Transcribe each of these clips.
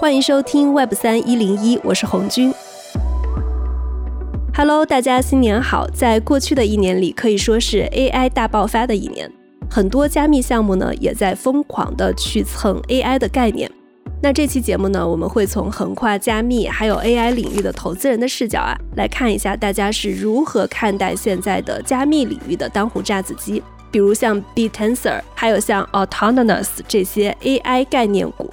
欢迎收听 Web 三一零一，我是红军。Hello，大家新年好！在过去的一年里，可以说是 AI 大爆发的一年，很多加密项目呢也在疯狂的去蹭 AI 的概念。那这期节目呢，我们会从横跨加密还有 AI 领域的投资人的视角啊，来看一下大家是如何看待现在的加密领域的当红炸子鸡，比如像 BitTensor，还有像 Autonomous 这些 AI 概念股。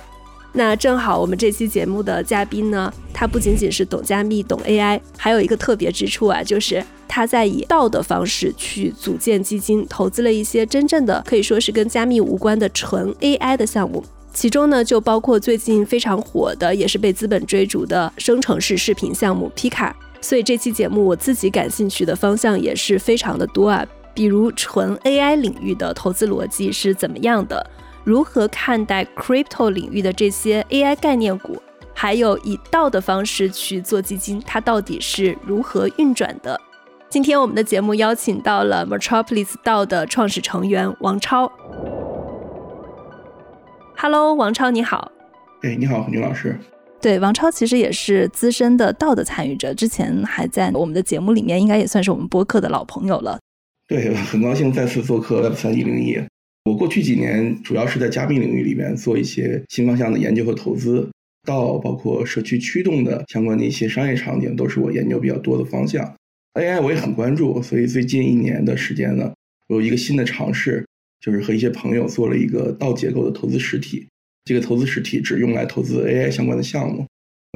那正好，我们这期节目的嘉宾呢，他不仅仅是懂加密、懂 AI，还有一个特别之处啊，就是他在以道的方式去组建基金，投资了一些真正的可以说是跟加密无关的纯 AI 的项目。其中呢，就包括最近非常火的，也是被资本追逐的生成式视频项目皮卡。所以这期节目我自己感兴趣的方向也是非常的多啊，比如纯 AI 领域的投资逻辑是怎么样的。如何看待 crypto 领域的这些 AI 概念股，还有以道的方式去做基金，它到底是如何运转的？今天我们的节目邀请到了 Metropolis 道的创始成员王超。Hello，王超你好。哎，你好，牛老师。对，王超其实也是资深的道的参与者，之前还在我们的节目里面，应该也算是我们播客的老朋友了。对，很高兴再次做客 Web 三一零一。我过去几年主要是在加密领域里面做一些新方向的研究和投资，到包括社区驱动的相关的一些商业场景，都是我研究比较多的方向。AI 我也很关注，所以最近一年的时间呢，我有一个新的尝试，就是和一些朋友做了一个道结构的投资实体。这个投资实体只用来投资 AI 相关的项目，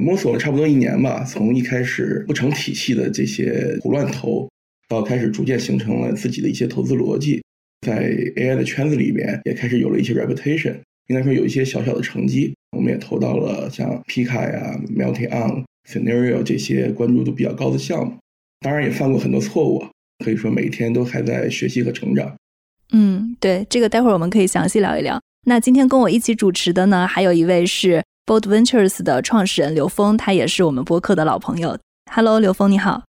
摸索了差不多一年吧，从一开始不成体系的这些胡乱投，到开始逐渐形成了自己的一些投资逻辑。在 AI 的圈子里面，也开始有了一些 reputation，应该说有一些小小的成绩。我们也投到了像 Pika 呀、Melting On、Scenario 这些关注度比较高的项目。当然也犯过很多错误，可以说每天都还在学习和成长。嗯，对，这个待会儿我们可以详细聊一聊。那今天跟我一起主持的呢，还有一位是 Bold Ventures 的创始人刘峰，他也是我们播客的老朋友。Hello，刘峰你好。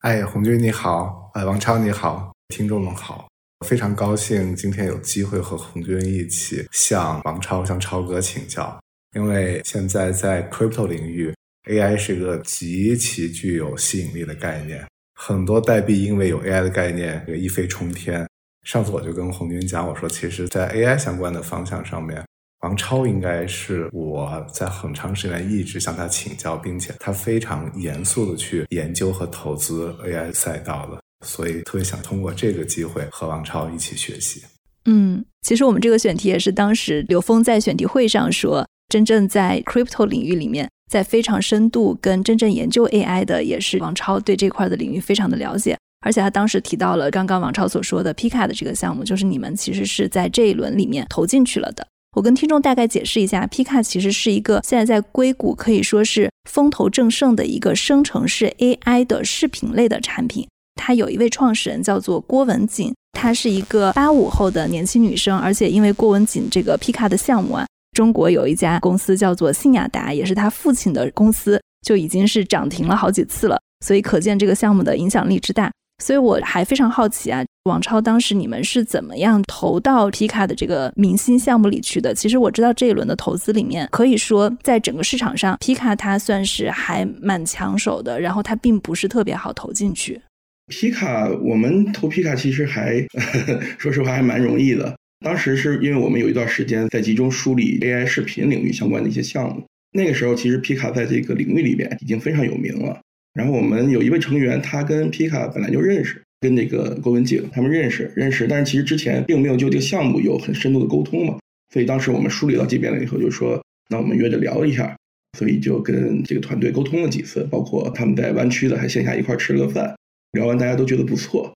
哎，红军你好，哎，王超你好，听众们好。非常高兴今天有机会和红军一起向王超、向超哥请教，因为现在在 crypto 领域，AI 是一个极其具有吸引力的概念，很多代币因为有 AI 的概念也，一飞冲天。上次我就跟红军讲，我说其实，在 AI 相关的方向上面，王超应该是我在很长时间一直向他请教，并且他非常严肃的去研究和投资 AI 赛道的。所以特别想通过这个机会和王超一起学习。嗯，其实我们这个选题也是当时刘峰在选题会上说，真正在 crypto 领域里面，在非常深度跟真正研究 AI 的，也是王超对这块的领域非常的了解。而且他当时提到了刚刚王超所说的 Pika 的这个项目，就是你们其实是在这一轮里面投进去了的。我跟听众大概解释一下，Pika 其实是一个现在在硅谷可以说是风头正盛的一个生成式 AI 的视频类的产品。他有一位创始人叫做郭文锦，她是一个八五后的年轻女生，而且因为郭文锦这个 Pika 的项目啊，中国有一家公司叫做信雅达，也是他父亲的公司，就已经是涨停了好几次了，所以可见这个项目的影响力之大。所以我还非常好奇啊，王超当时你们是怎么样投到 Pika 的这个明星项目里去的？其实我知道这一轮的投资里面，可以说在整个市场上，Pika 它算是还蛮抢手的，然后它并不是特别好投进去。皮卡，我们投皮卡其实还呵呵 说实话还蛮容易的。当时是因为我们有一段时间在集中梳理 AI 视频领域相关的一些项目，那个时候其实皮卡在这个领域里边已经非常有名了。然后我们有一位成员，他跟皮卡本来就认识，跟那个郭文景他们认识认识，但是其实之前并没有就这个项目有很深度的沟通嘛。所以当时我们梳理到这边了以后，就说那我们约着聊一下，所以就跟这个团队沟通了几次，包括他们在湾区的还线下一块吃了个饭。聊完大家都觉得不错，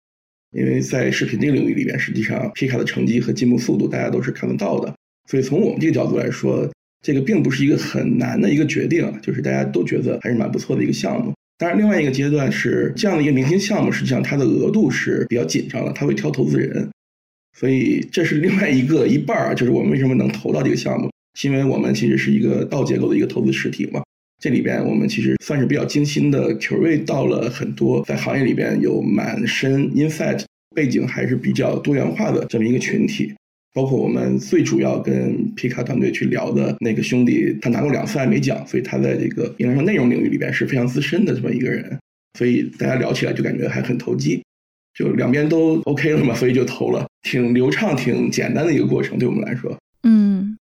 因为在视频这个领域里边，实际上皮卡的成绩和进步速度大家都是看得到的，所以从我们这个角度来说，这个并不是一个很难的一个决定，就是大家都觉得还是蛮不错的一个项目。当然，另外一个阶段是这样的一个明星项目，实际上它的额度是比较紧张的，它会挑投资人，所以这是另外一个一半儿，就是我们为什么能投到这个项目，是因为我们其实是一个倒结构的一个投资实体嘛。这里边我们其实算是比较精心的 curate 到了很多在行业里边有蛮深 insight 背景还是比较多元化的这么一个群体，包括我们最主要跟皮卡团队去聊的那个兄弟，他拿过两次艾美奖，所以他在这个应该说内容领域里边是非常资深的这么一个人，所以大家聊起来就感觉还很投机，就两边都 OK 了嘛，所以就投了，挺流畅、挺简单的一个过程，对我们来说。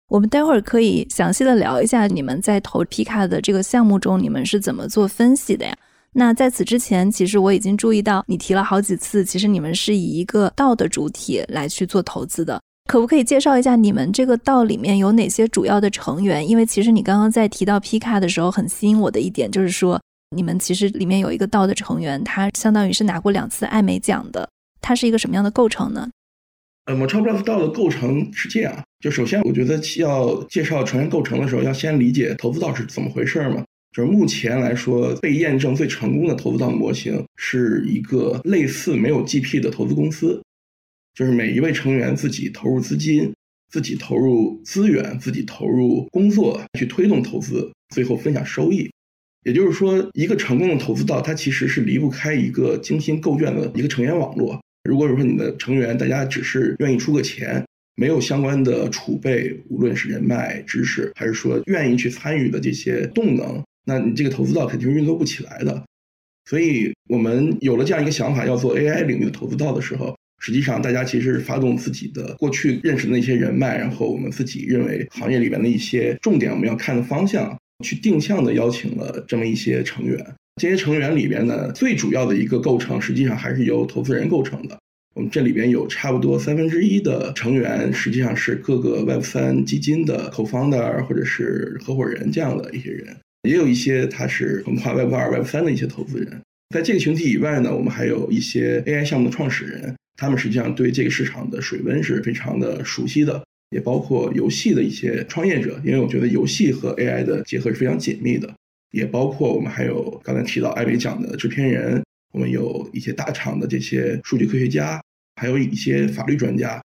我们待会儿可以详细的聊一下你们在投皮卡的这个项目中，你们是怎么做分析的呀？那在此之前，其实我已经注意到你提了好几次，其实你们是以一个道的主体来去做投资的。可不可以介绍一下你们这个道里面有哪些主要的成员？因为其实你刚刚在提到 P 卡的时候，很吸引我的一点就是说，你们其实里面有一个道的成员，他相当于是拿过两次艾美奖的。它是一个什么样的构成呢？呃 m o t o Plus 道的构成是这样，就首先我觉得要介绍成员构成的时候，要先理解投资道是怎么回事嘛。就是目前来说，被验证最成功的投资道模型是一个类似没有 GP 的投资公司。就是每一位成员自己投入资金，自己投入资源，自己投入工作去推动投资，最后分享收益。也就是说，一个成功的投资道，它其实是离不开一个精心构建的一个成员网络。如果说你的成员大家只是愿意出个钱，没有相关的储备，无论是人脉、知识，还是说愿意去参与的这些动能，那你这个投资道肯定是运作不起来的。所以我们有了这样一个想法，要做 AI 领域的投资道的时候。实际上，大家其实是发动自己的过去认识的那些人脉，然后我们自己认为行业里边的一些重点，我们要看的方向，去定向的邀请了这么一些成员。这些成员里边呢，最主要的一个构成，实际上还是由投资人构成的。我们这里边有差不多三分之一的成员，实际上是各个 Web 三基金的 co-founder 或者是合伙人这样的一些人，也有一些他是横跨 Web 二、Web 三的一些投资人。在这个群体以外呢，我们还有一些 AI 项目的创始人。他们实际上对这个市场的水温是非常的熟悉的，也包括游戏的一些创业者，因为我觉得游戏和 AI 的结合是非常紧密的，也包括我们还有刚才提到艾美奖的制片人，我们有一些大厂的这些数据科学家，还有一些法律专家，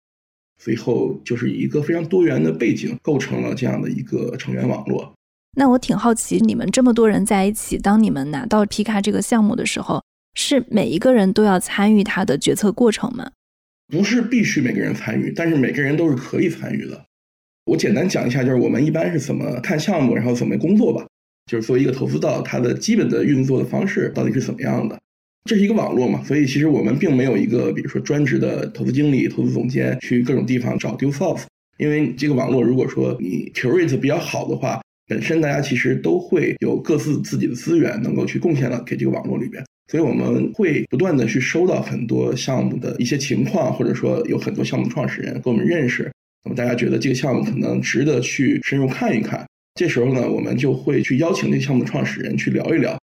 最后就是一个非常多元的背景构成了这样的一个成员网络。那我挺好奇，你们这么多人在一起，当你们拿到皮卡这个项目的时候。是每一个人都要参与他的决策过程吗？不是必须每个人参与，但是每个人都是可以参与的。我简单讲一下，就是我们一般是怎么看项目，然后怎么工作吧。就是作为一个投资道，它的基本的运作的方式到底是怎么样的？这是一个网络嘛，所以其实我们并没有一个，比如说专职的投资经理、投资总监去各种地方找 deal source，因为这个网络如果说你 curate 比较好的话，本身大家其实都会有各自自己的资源能够去贡献到给这个网络里边。所以我们会不断的去收到很多项目的一些情况，或者说有很多项目创始人跟我们认识，那么大家觉得这个项目可能值得去深入看一看。这时候呢，我们就会去邀请这项目的创始人去聊一聊。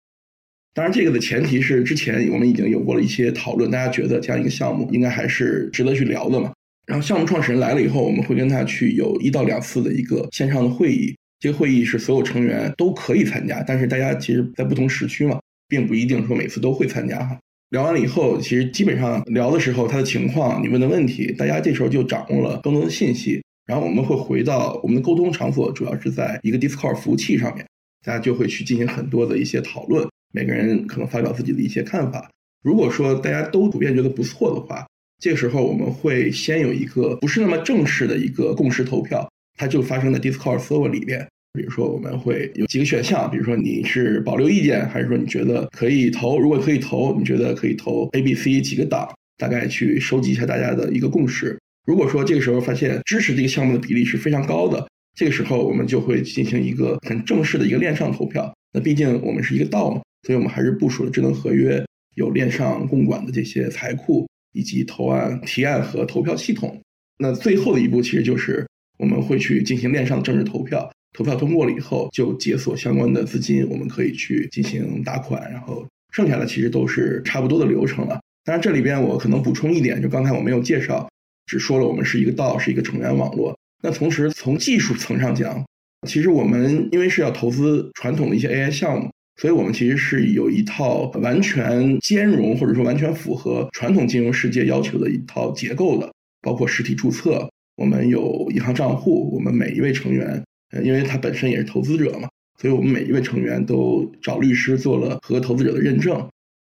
当然，这个的前提是之前我们已经有过了一些讨论，大家觉得这样一个项目应该还是值得去聊的嘛。然后项目创始人来了以后，我们会跟他去有一到两次的一个线上的会议，这个会议是所有成员都可以参加，但是大家其实在不同时区嘛。并不一定说每次都会参加哈。聊完了以后，其实基本上聊的时候，他的情况、你问的问题，大家这时候就掌握了更多的信息。然后我们会回到我们的沟通场所，主要是在一个 Discord 服务器上面，大家就会去进行很多的一些讨论，每个人可能发表自己的一些看法。如果说大家都普遍觉得不错的话，这个时候我们会先有一个不是那么正式的一个共识投票，它就发生在 Discord server 里面。比如说，我们会有几个选项，比如说你是保留意见，还是说你觉得可以投？如果可以投，你觉得可以投 A、B、C 几个档，大概去收集一下大家的一个共识。如果说这个时候发现支持这个项目的比例是非常高的，这个时候我们就会进行一个很正式的一个链上投票。那毕竟我们是一个道嘛，所以我们还是部署了智能合约，有链上共管的这些财库，以及投案提案和投票系统。那最后的一步其实就是我们会去进行链上的正式投票。投票通过了以后，就解锁相关的资金，我们可以去进行打款，然后剩下的其实都是差不多的流程了。当然，这里边我可能补充一点，就刚才我没有介绍，只说了我们是一个道，是一个成员网络。那同时从技术层上讲，其实我们因为是要投资传统的一些 AI 项目，所以我们其实是有一套完全兼容或者说完全符合传统金融世界要求的一套结构的，包括实体注册，我们有银行账户，我们每一位成员。因为他本身也是投资者嘛，所以我们每一位成员都找律师做了合投资者的认证。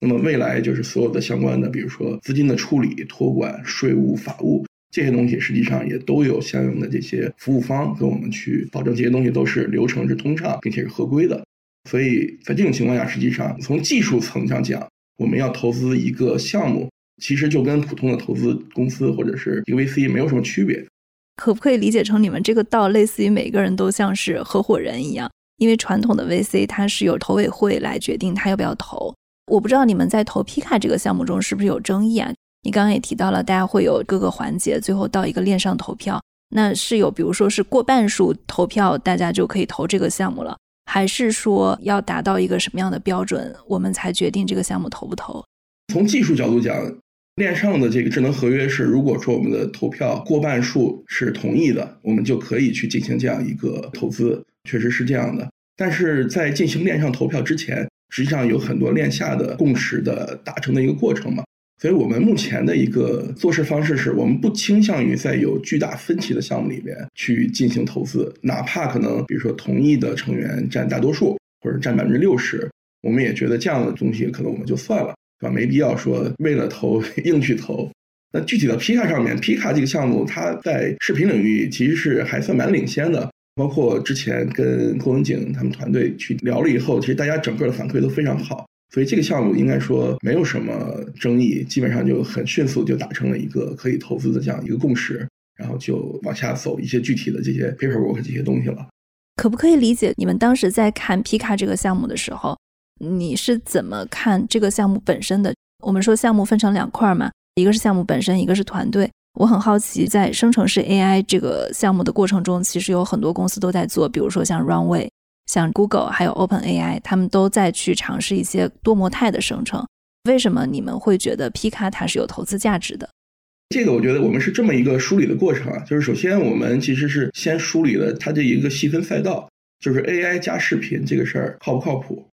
那么未来就是所有的相关的，比如说资金的处理、托管、税务、法务，这些东西实际上也都有相应的这些服务方跟我们去保证这些东西都是流程是通畅，并且是合规的。所以在这种情况下，实际上从技术层上讲，我们要投资一个项目，其实就跟普通的投资公司或者是一个 VC 没有什么区别。可不可以理解成你们这个道类似于每个人都像是合伙人一样？因为传统的 VC 它是由投委会来决定他要不要投。我不知道你们在投皮卡这个项目中是不是有争议啊？你刚刚也提到了，大家会有各个环节，最后到一个链上投票。那是有，比如说是过半数投票，大家就可以投这个项目了，还是说要达到一个什么样的标准，我们才决定这个项目投不投？从技术角度讲，链上的这个智能合约是，如果说我们的投票过半数是同意的，我们就可以去进行这样一个投资，确实是这样的。但是在进行链上投票之前，实际上有很多链下的共识的达成的一个过程嘛。所以我们目前的一个做事方式是，我们不倾向于在有巨大分歧的项目里边去进行投资，哪怕可能比如说同意的成员占大多数或者占百分之六十，我们也觉得这样的东西可能我们就算了，对吧？没必要说为了投硬去投。那具体到皮卡上面，皮卡这个项目它在视频领域其实是还算蛮领先的，包括之前跟郭文景他们团队去聊了以后，其实大家整个的反馈都非常好。所以这个项目应该说没有什么争议，基本上就很迅速就达成了一个可以投资的这样一个共识，然后就往下走一些具体的这些 paperwork 这些东西了。可不可以理解你们当时在看皮卡这个项目的时候，你是怎么看这个项目本身的？我们说项目分成两块嘛，一个是项目本身，一个是团队。我很好奇，在生成式 AI 这个项目的过程中，其实有很多公司都在做，比如说像 Runway。像 Google 还有 Open AI，他们都在去尝试一些多模态的生成。为什么你们会觉得 P 卡它是有投资价值的？这个我觉得我们是这么一个梳理的过程啊，就是首先我们其实是先梳理了它这一个细分赛道，就是 AI 加视频这个事儿靠不靠谱？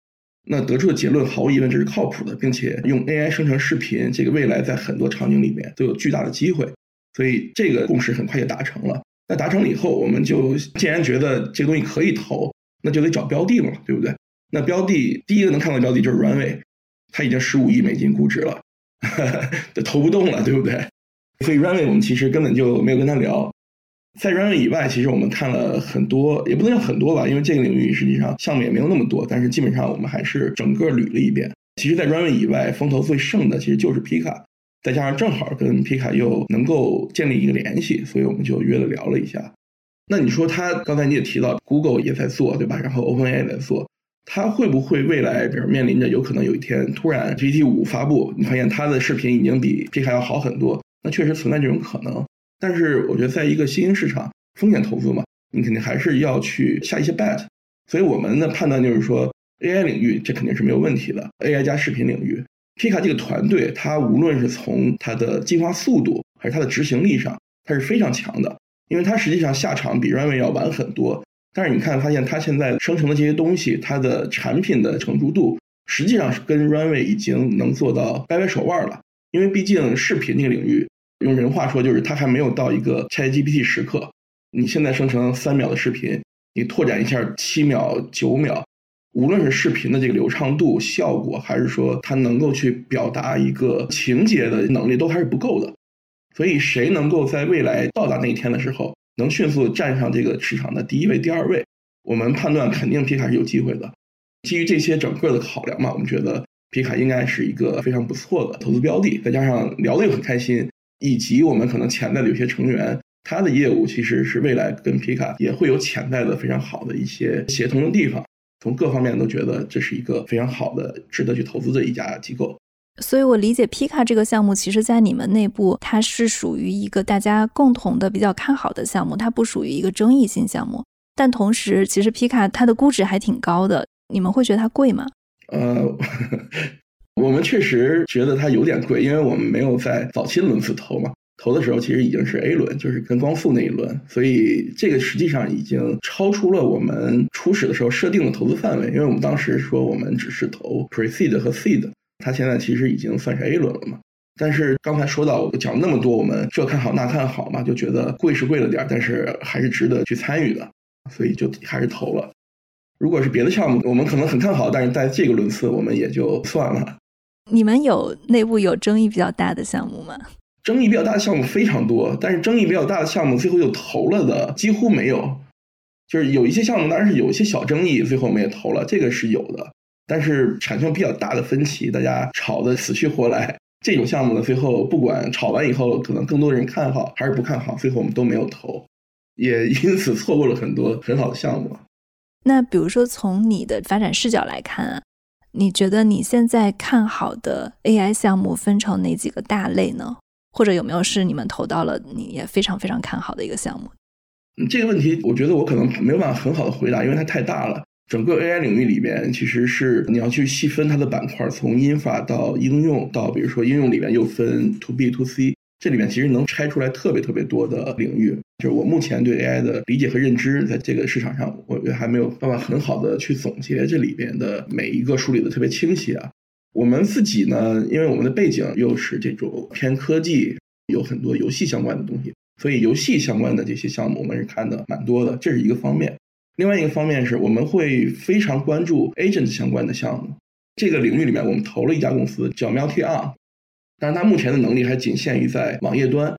那得出的结论毫无疑问这是靠谱的，并且用 AI 生成视频，这个未来在很多场景里面都有巨大的机会。所以这个共识很快就达成了。那达成了以后，我们就既然觉得这个东西可以投。那就得找标的嘛，对不对？那标的第一个能看到标的就是 Runway，它已经十五亿美金估值了，投不动了，对不对？所以 Runway 我们其实根本就没有跟他聊。在 Runway 以外，其实我们看了很多，也不能叫很多吧，因为这个领域实际上项目也没有那么多。但是基本上我们还是整个捋了一遍。其实，在 Runway 以外，风投最盛的其实就是 Pika，再加上正好跟皮卡又能够建立一个联系，所以我们就约了聊了一下。那你说他刚才你也提到，Google 也在做，对吧？然后 OpenAI 也在做，他会不会未来，比如面临着有可能有一天突然 GPT 五发布，你发现他的视频已经比皮卡要好很多？那确实存在这种可能。但是我觉得，在一个新兴市场，风险投资嘛，你肯定还是要去下一些 bet。所以我们的判断就是说，AI 领域这肯定是没有问题的，AI 加视频领域，P 卡这个团队，它无论是从它的进化速度还是它的执行力上，它是非常强的。因为它实际上下场比 Runway 要晚很多，但是你看发现它现在生成的这些东西，它的产品的成熟度实际上是跟 Runway 已经能做到掰掰手腕了。因为毕竟视频这个领域，用人话说就是它还没有到一个 ChatGPT 时刻。你现在生成三秒的视频，你拓展一下七秒、九秒，无论是视频的这个流畅度、效果，还是说它能够去表达一个情节的能力，都还是不够的。所以，谁能够在未来到达那一天的时候，能迅速站上这个市场的第一位、第二位？我们判断肯定皮卡是有机会的。基于这些整个的考量嘛，我们觉得皮卡应该是一个非常不错的投资标的。再加上聊得又很开心，以及我们可能潜在的有些成员，他的业务其实是未来跟皮卡也会有潜在的非常好的一些协同的地方。从各方面都觉得这是一个非常好的、值得去投资的一家机构。所以，我理解皮卡这个项目，其实，在你们内部，它是属于一个大家共同的比较看好的项目，它不属于一个争议性项目。但同时，其实皮卡它的估值还挺高的，你们会觉得它贵吗？呃，我们确实觉得它有点贵，因为我们没有在早期轮次投嘛，投的时候其实已经是 A 轮，就是跟光速那一轮，所以这个实际上已经超出了我们初始的时候设定的投资范围，因为我们当时说我们只是投 Pre-Seed 和 Seed。它现在其实已经算是 A 轮了嘛，但是刚才说到我讲那么多，我们这看好那看好嘛，就觉得贵是贵了点，但是还是值得去参与的，所以就还是投了。如果是别的项目，我们可能很看好，但是在这个轮次我们也就算了。你们有内部有争议比较大的项目吗？争议比较大的项目非常多，但是争议比较大的项目最后又投了的几乎没有。就是有一些项目当然是有一些小争议，最后我们也投了，这个是有的。但是产生比较大的分歧，大家吵得死去活来，这种项目呢，最后不管吵完以后，可能更多人看好还是不看好，最后我们都没有投，也因此错过了很多很好的项目。那比如说从你的发展视角来看啊，你觉得你现在看好的 AI 项目分成哪几个大类呢？或者有没有是你们投到了你也非常非常看好的一个项目？这个问题，我觉得我可能没有办法很好的回答，因为它太大了。整个 AI 领域里边，其实是你要去细分它的板块，从英法到应用，到比如说应用里面又分 To B To C，这里面其实能拆出来特别特别多的领域。就是我目前对 AI 的理解和认知，在这个市场上，我觉得还没有办法很好的去总结这里边的每一个梳理的特别清晰啊。我们自己呢，因为我们的背景又是这种偏科技，有很多游戏相关的东西，所以游戏相关的这些项目我们是看的蛮多的，这是一个方面。另外一个方面是我们会非常关注 agent 相关的项目，这个领域里面我们投了一家公司叫 m e l t i On，但是它目前的能力还仅限于在网页端，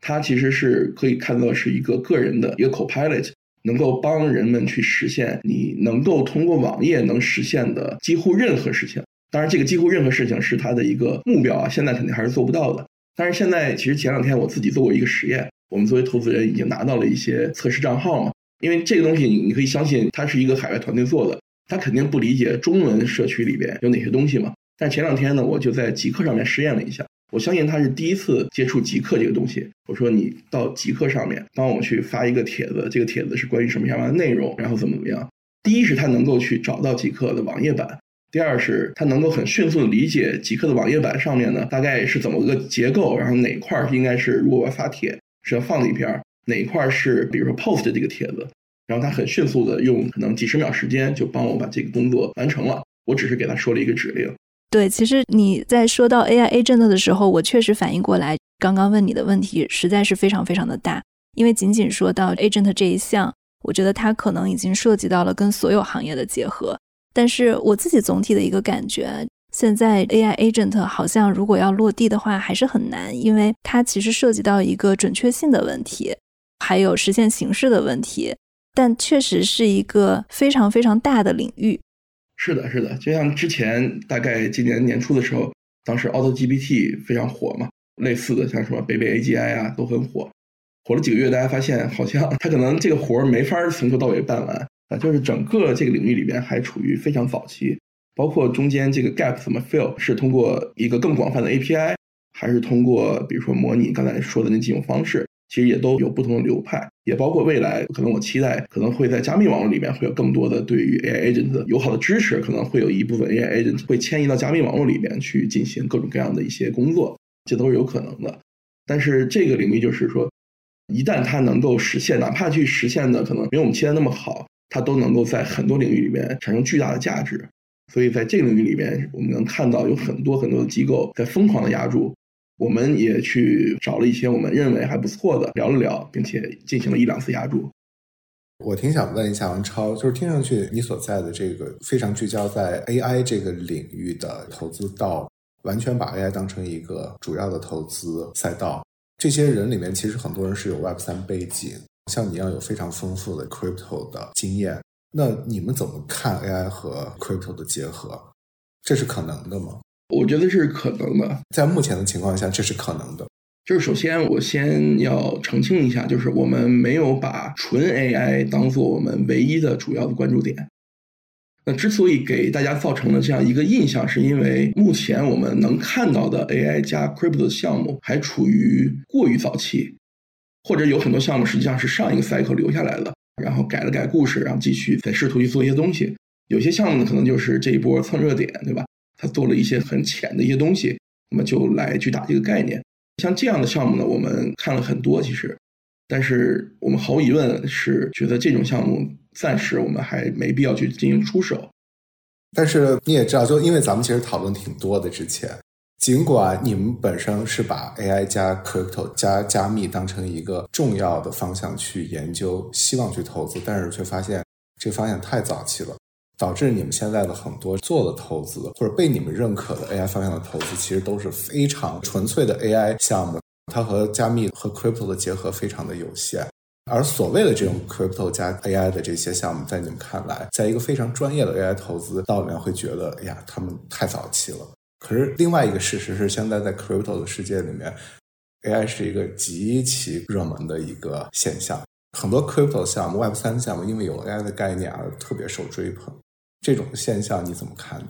它其实是可以看作是一个个人的一个 copilot，能够帮人们去实现你能够通过网页能实现的几乎任何事情。当然，这个几乎任何事情是他的一个目标啊，现在肯定还是做不到的。但是现在其实前两天我自己做过一个实验，我们作为投资人已经拿到了一些测试账号嘛。因为这个东西，你你可以相信，它是一个海外团队做的，他肯定不理解中文社区里边有哪些东西嘛。但前两天呢，我就在极客上面实验了一下，我相信他是第一次接触极客这个东西。我说你到极客上面帮我去发一个帖子，这个帖子是关于什么样的内容，然后怎么怎么样。第一是他能够去找到极客的网页版，第二是他能够很迅速的理解极客的网页版上面呢大概是怎么个结构，然后哪块应该是如果我要发帖是要放里边。哪一块是比如说 post 这个帖子，然后他很迅速的用可能几十秒时间就帮我把这个工作完成了。我只是给他说了一个指令。对，其实你在说到 AI agent 的时候，我确实反应过来，刚刚问你的问题实在是非常非常的大。因为仅仅说到 agent 这一项，我觉得它可能已经涉及到了跟所有行业的结合。但是我自己总体的一个感觉，现在 AI agent 好像如果要落地的话，还是很难，因为它其实涉及到一个准确性的问题。还有实现形式的问题，但确实是一个非常非常大的领域。是的，是的，就像之前大概今年年初的时候，当时 Auto GPT 非常火嘛，类似的像什么北北 AGI 啊都很火，火了几个月，大家发现好像它可能这个活儿没法从头到尾办完啊，就是整个这个领域里边还处于非常早期，包括中间这个 gap 怎么 fill，是通过一个更广泛的 API，还是通过比如说模拟刚才说的那几种方式。其实也都有不同的流派，也包括未来可能我期待可能会在加密网络里面会有更多的对于 AI agent 友好的支持，可能会有一部分 AI agent 会迁移到加密网络里面去进行各种各样的一些工作，这都是有可能的。但是这个领域就是说，一旦它能够实现，哪怕去实现的可能没有我们期待那么好，它都能够在很多领域里面产生巨大的价值。所以在这个领域里面，我们能看到有很多很多的机构在疯狂的压注。我们也去找了一些我们认为还不错的，聊了聊，并且进行了一两次压注。我挺想问一下王超，就是听上去你所在的这个非常聚焦在 AI 这个领域的投资，到完全把 AI 当成一个主要的投资赛道，这些人里面其实很多人是有 Web 三背景，像你一样有非常丰富的 Crypto 的经验。那你们怎么看 AI 和 Crypto 的结合？这是可能的吗？我觉得是可能的，在目前的情况下，这是可能的。就是首先，我先要澄清一下，就是我们没有把纯 AI 当做我们唯一的主要的关注点。那之所以给大家造成了这样一个印象，是因为目前我们能看到的 AI 加 Crypto 的项目还处于过于早期，或者有很多项目实际上是上一个 cycle 留下来了，然后改了改故事，然后继续再试图去做一些东西。有些项目呢，可能就是这一波蹭热点，对吧？他做了一些很浅的一些东西，那么就来去打这个概念。像这样的项目呢，我们看了很多，其实，但是我们毫无疑问是觉得这种项目暂时我们还没必要去进行出手。但是你也知道，就因为咱们其实讨论挺多的，之前尽管你们本身是把 AI 加 Crypto 加加密当成一个重要的方向去研究，希望去投资，但是却发现这方向太早期了。导致你们现在的很多做的投资，或者被你们认可的 AI 方向的投资，其实都是非常纯粹的 AI 项目，它和加密和 crypto 的结合非常的有限。而所谓的这种 crypto 加 AI 的这些项目，在你们看来，在一个非常专业的 AI 投资道里面，会觉得，哎呀，他们太早期了。可是另外一个事实是，现在在 crypto 的世界里面，AI 是一个极其热门的一个现象。很多 crypto 项目、Web 三项目，因为有 AI 的概念而特别受追捧。这种现象你怎么看呢？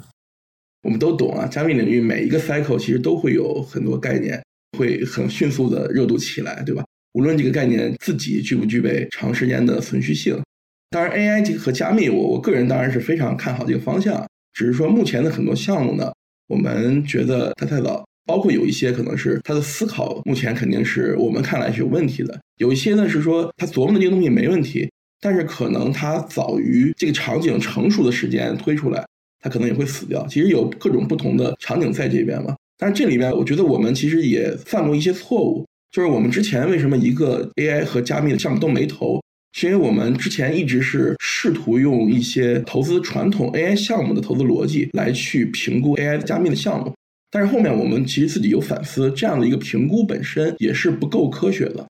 我们都懂啊，加密领域每一个 cycle 其实都会有很多概念会很迅速的热度起来，对吧？无论这个概念自己具不具备长时间的存续性。当然，AI 和加密，我我个人当然是非常看好这个方向。只是说目前的很多项目呢，我们觉得它太早，包括有一些可能是他的思考目前肯定是我们看来是有问题的。有一些呢是说他琢磨的这个东西没问题，但是可能他早于这个场景成熟的时间推出来。他可能也会死掉。其实有各种不同的场景在这边嘛。但是这里面，我觉得我们其实也犯过一些错误。就是我们之前为什么一个 AI 和加密的项目都没投，是因为我们之前一直是试图用一些投资传统 AI 项目的投资逻辑来去评估 AI 加密的项目。但是后面我们其实自己有反思，这样的一个评估本身也是不够科学的，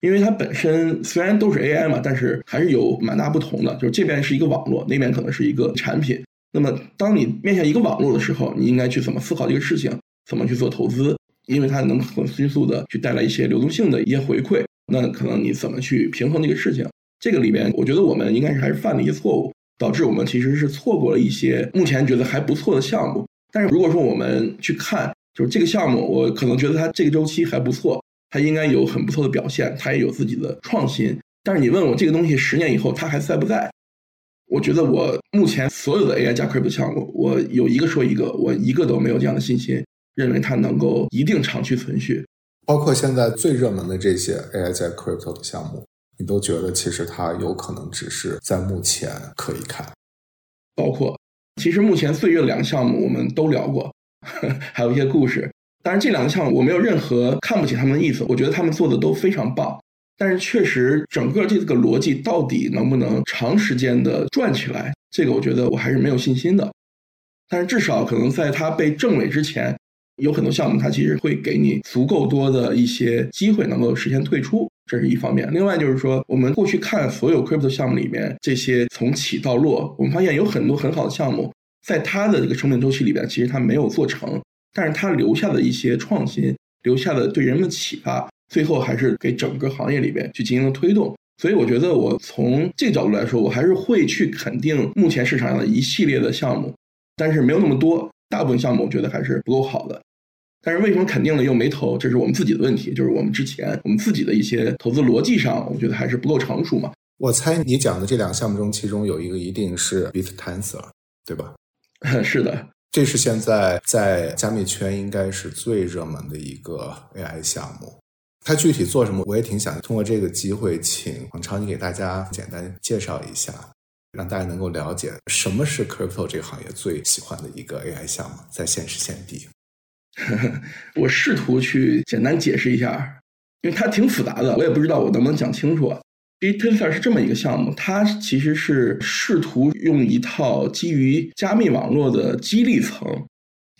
因为它本身虽然都是 AI 嘛，但是还是有蛮大不同的。就是这边是一个网络，那边可能是一个产品。那么，当你面向一个网络的时候，你应该去怎么思考这个事情，怎么去做投资？因为它能很迅速的去带来一些流动性的一些回馈。那可能你怎么去平衡这个事情？这个里边，我觉得我们应该是还是犯了一些错误，导致我们其实是错过了一些目前觉得还不错的项目。但是如果说我们去看，就是这个项目，我可能觉得它这个周期还不错，它应该有很不错的表现，它也有自己的创新。但是你问我这个东西十年以后它还在不在？我觉得我目前所有的 AI 加 Crypto 项目，我有一个说一个，我一个都没有这样的信心，认为它能够一定长期存续。包括现在最热门的这些 AI 加 Crypto 的项目，你都觉得其实它有可能只是在目前可以看。包括其实目前最热的两个项目我们都聊过，还有一些故事。当然这两个项目我没有任何看不起他们的意思，我觉得他们做的都非常棒。但是确实，整个这个逻辑到底能不能长时间的转起来，这个我觉得我还是没有信心的。但是至少可能在它被证伪之前，有很多项目它其实会给你足够多的一些机会，能够实现退出，这是一方面。另外就是说，我们过去看所有 crypto 项目里面这些从起到落，我们发现有很多很好的项目，在它的这个生命周期里边，其实它没有做成，但是它留下的一些创新，留下的对人们的启发。最后还是给整个行业里边去进行了推动，所以我觉得我从这个角度来说，我还是会去肯定目前市场上的一系列的项目，但是没有那么多，大部分项目我觉得还是不够好的。但是为什么肯定了又没投？这是我们自己的问题，就是我们之前我们自己的一些投资逻辑上，我觉得还是不够成熟嘛。我猜你讲的这两个项目中，其中有一个一定是 BitTensor，对吧？是的，这是现在在加密圈应该是最热门的一个 AI 项目。它具体做什么，我也挺想通过这个机会，请王超你给大家简单介绍一下，让大家能够了解什么是 crypto 这个行业最喜欢的一个 AI 项目，在现实现地。我试图去简单解释一下，因为它挺复杂的，我也不知道我能不能讲清楚。Bitensor 是这么一个项目，它其实是试图用一套基于加密网络的激励层。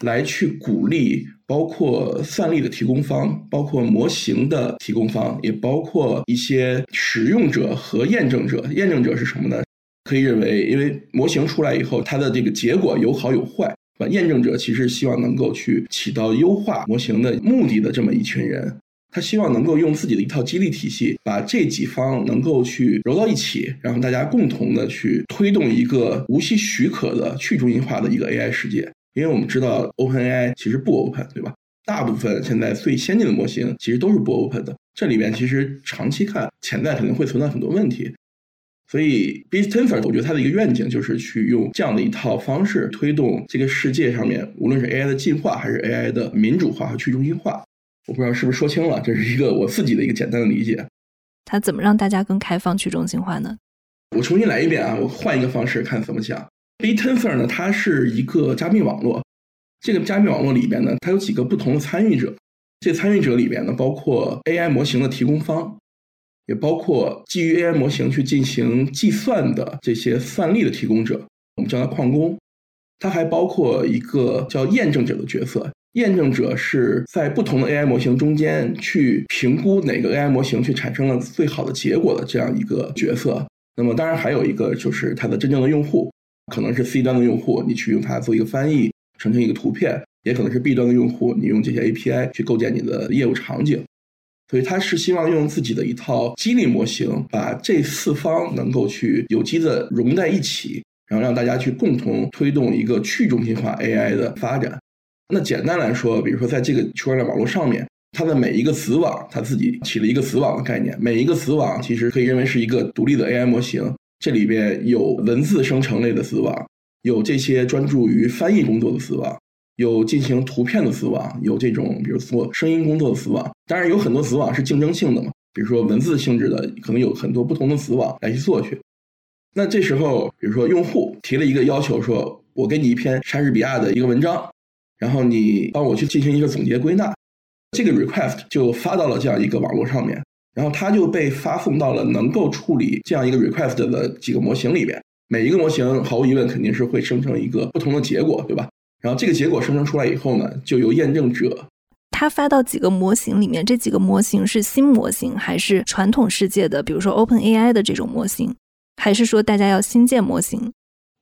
来去鼓励，包括算力的提供方，包括模型的提供方，也包括一些使用者和验证者。验证者是什么呢？可以认为，因为模型出来以后，它的这个结果有好有坏，吧？验证者其实希望能够去起到优化模型的目的的这么一群人，他希望能够用自己的一套激励体系，把这几方能够去揉到一起，然后大家共同的去推动一个无需许可的去中心化的一个 AI 世界。因为我们知道 OpenAI 其实不 open，对吧？大部分现在最先进的模型其实都是不 open 的。这里边其实长期看，潜在肯定会存在很多问题。所以 BitTensor 我觉得它的一个愿景就是去用这样的一套方式推动这个世界上面，无论是 AI 的进化还是 AI 的民主化和去中心化。我不知道是不是说清了，这是一个我自己的一个简单的理解。它怎么让大家更开放、去中心化呢？我重新来一遍啊，我换一个方式看怎么讲。Bitensor 呢，它是一个加密网络。这个加密网络里边呢，它有几个不同的参与者。这参与者里边呢，包括 AI 模型的提供方，也包括基于 AI 模型去进行计算的这些算力的提供者，我们叫它矿工。它还包括一个叫验证者的角色。验证者是在不同的 AI 模型中间去评估哪个 AI 模型去产生了最好的结果的这样一个角色。那么当然还有一个就是它的真正的用户，可能是 C 端的用户，你去用它做一个翻译，生成一个图片；也可能是 B 端的用户，你用这些 API 去构建你的业务场景。所以他是希望用自己的一套激励模型，把这四方能够去有机的融在一起，然后让大家去共同推动一个去中心化 AI 的发展。那简单来说，比如说在这个区块链网络上面，它的每一个子网，它自己起了一个子网的概念。每一个子网其实可以认为是一个独立的 AI 模型，这里边有文字生成类的子网，有这些专注于翻译工作的子网。有进行图片的子网，有这种比如做声音工作的子网，当然有很多子网是竞争性的嘛，比如说文字性质的，可能有很多不同的子网来去做去。那这时候，比如说用户提了一个要求，说我给你一篇莎士比亚的一个文章，然后你帮我去进行一个总结归纳，这个 request 就发到了这样一个网络上面，然后它就被发送到了能够处理这样一个 request 的几个模型里边，每一个模型毫无疑问肯定是会生成一个不同的结果，对吧？然后这个结果生成出来以后呢，就由验证者，他发到几个模型里面，这几个模型是新模型还是传统世界的，比如说 Open AI 的这种模型，还是说大家要新建模型，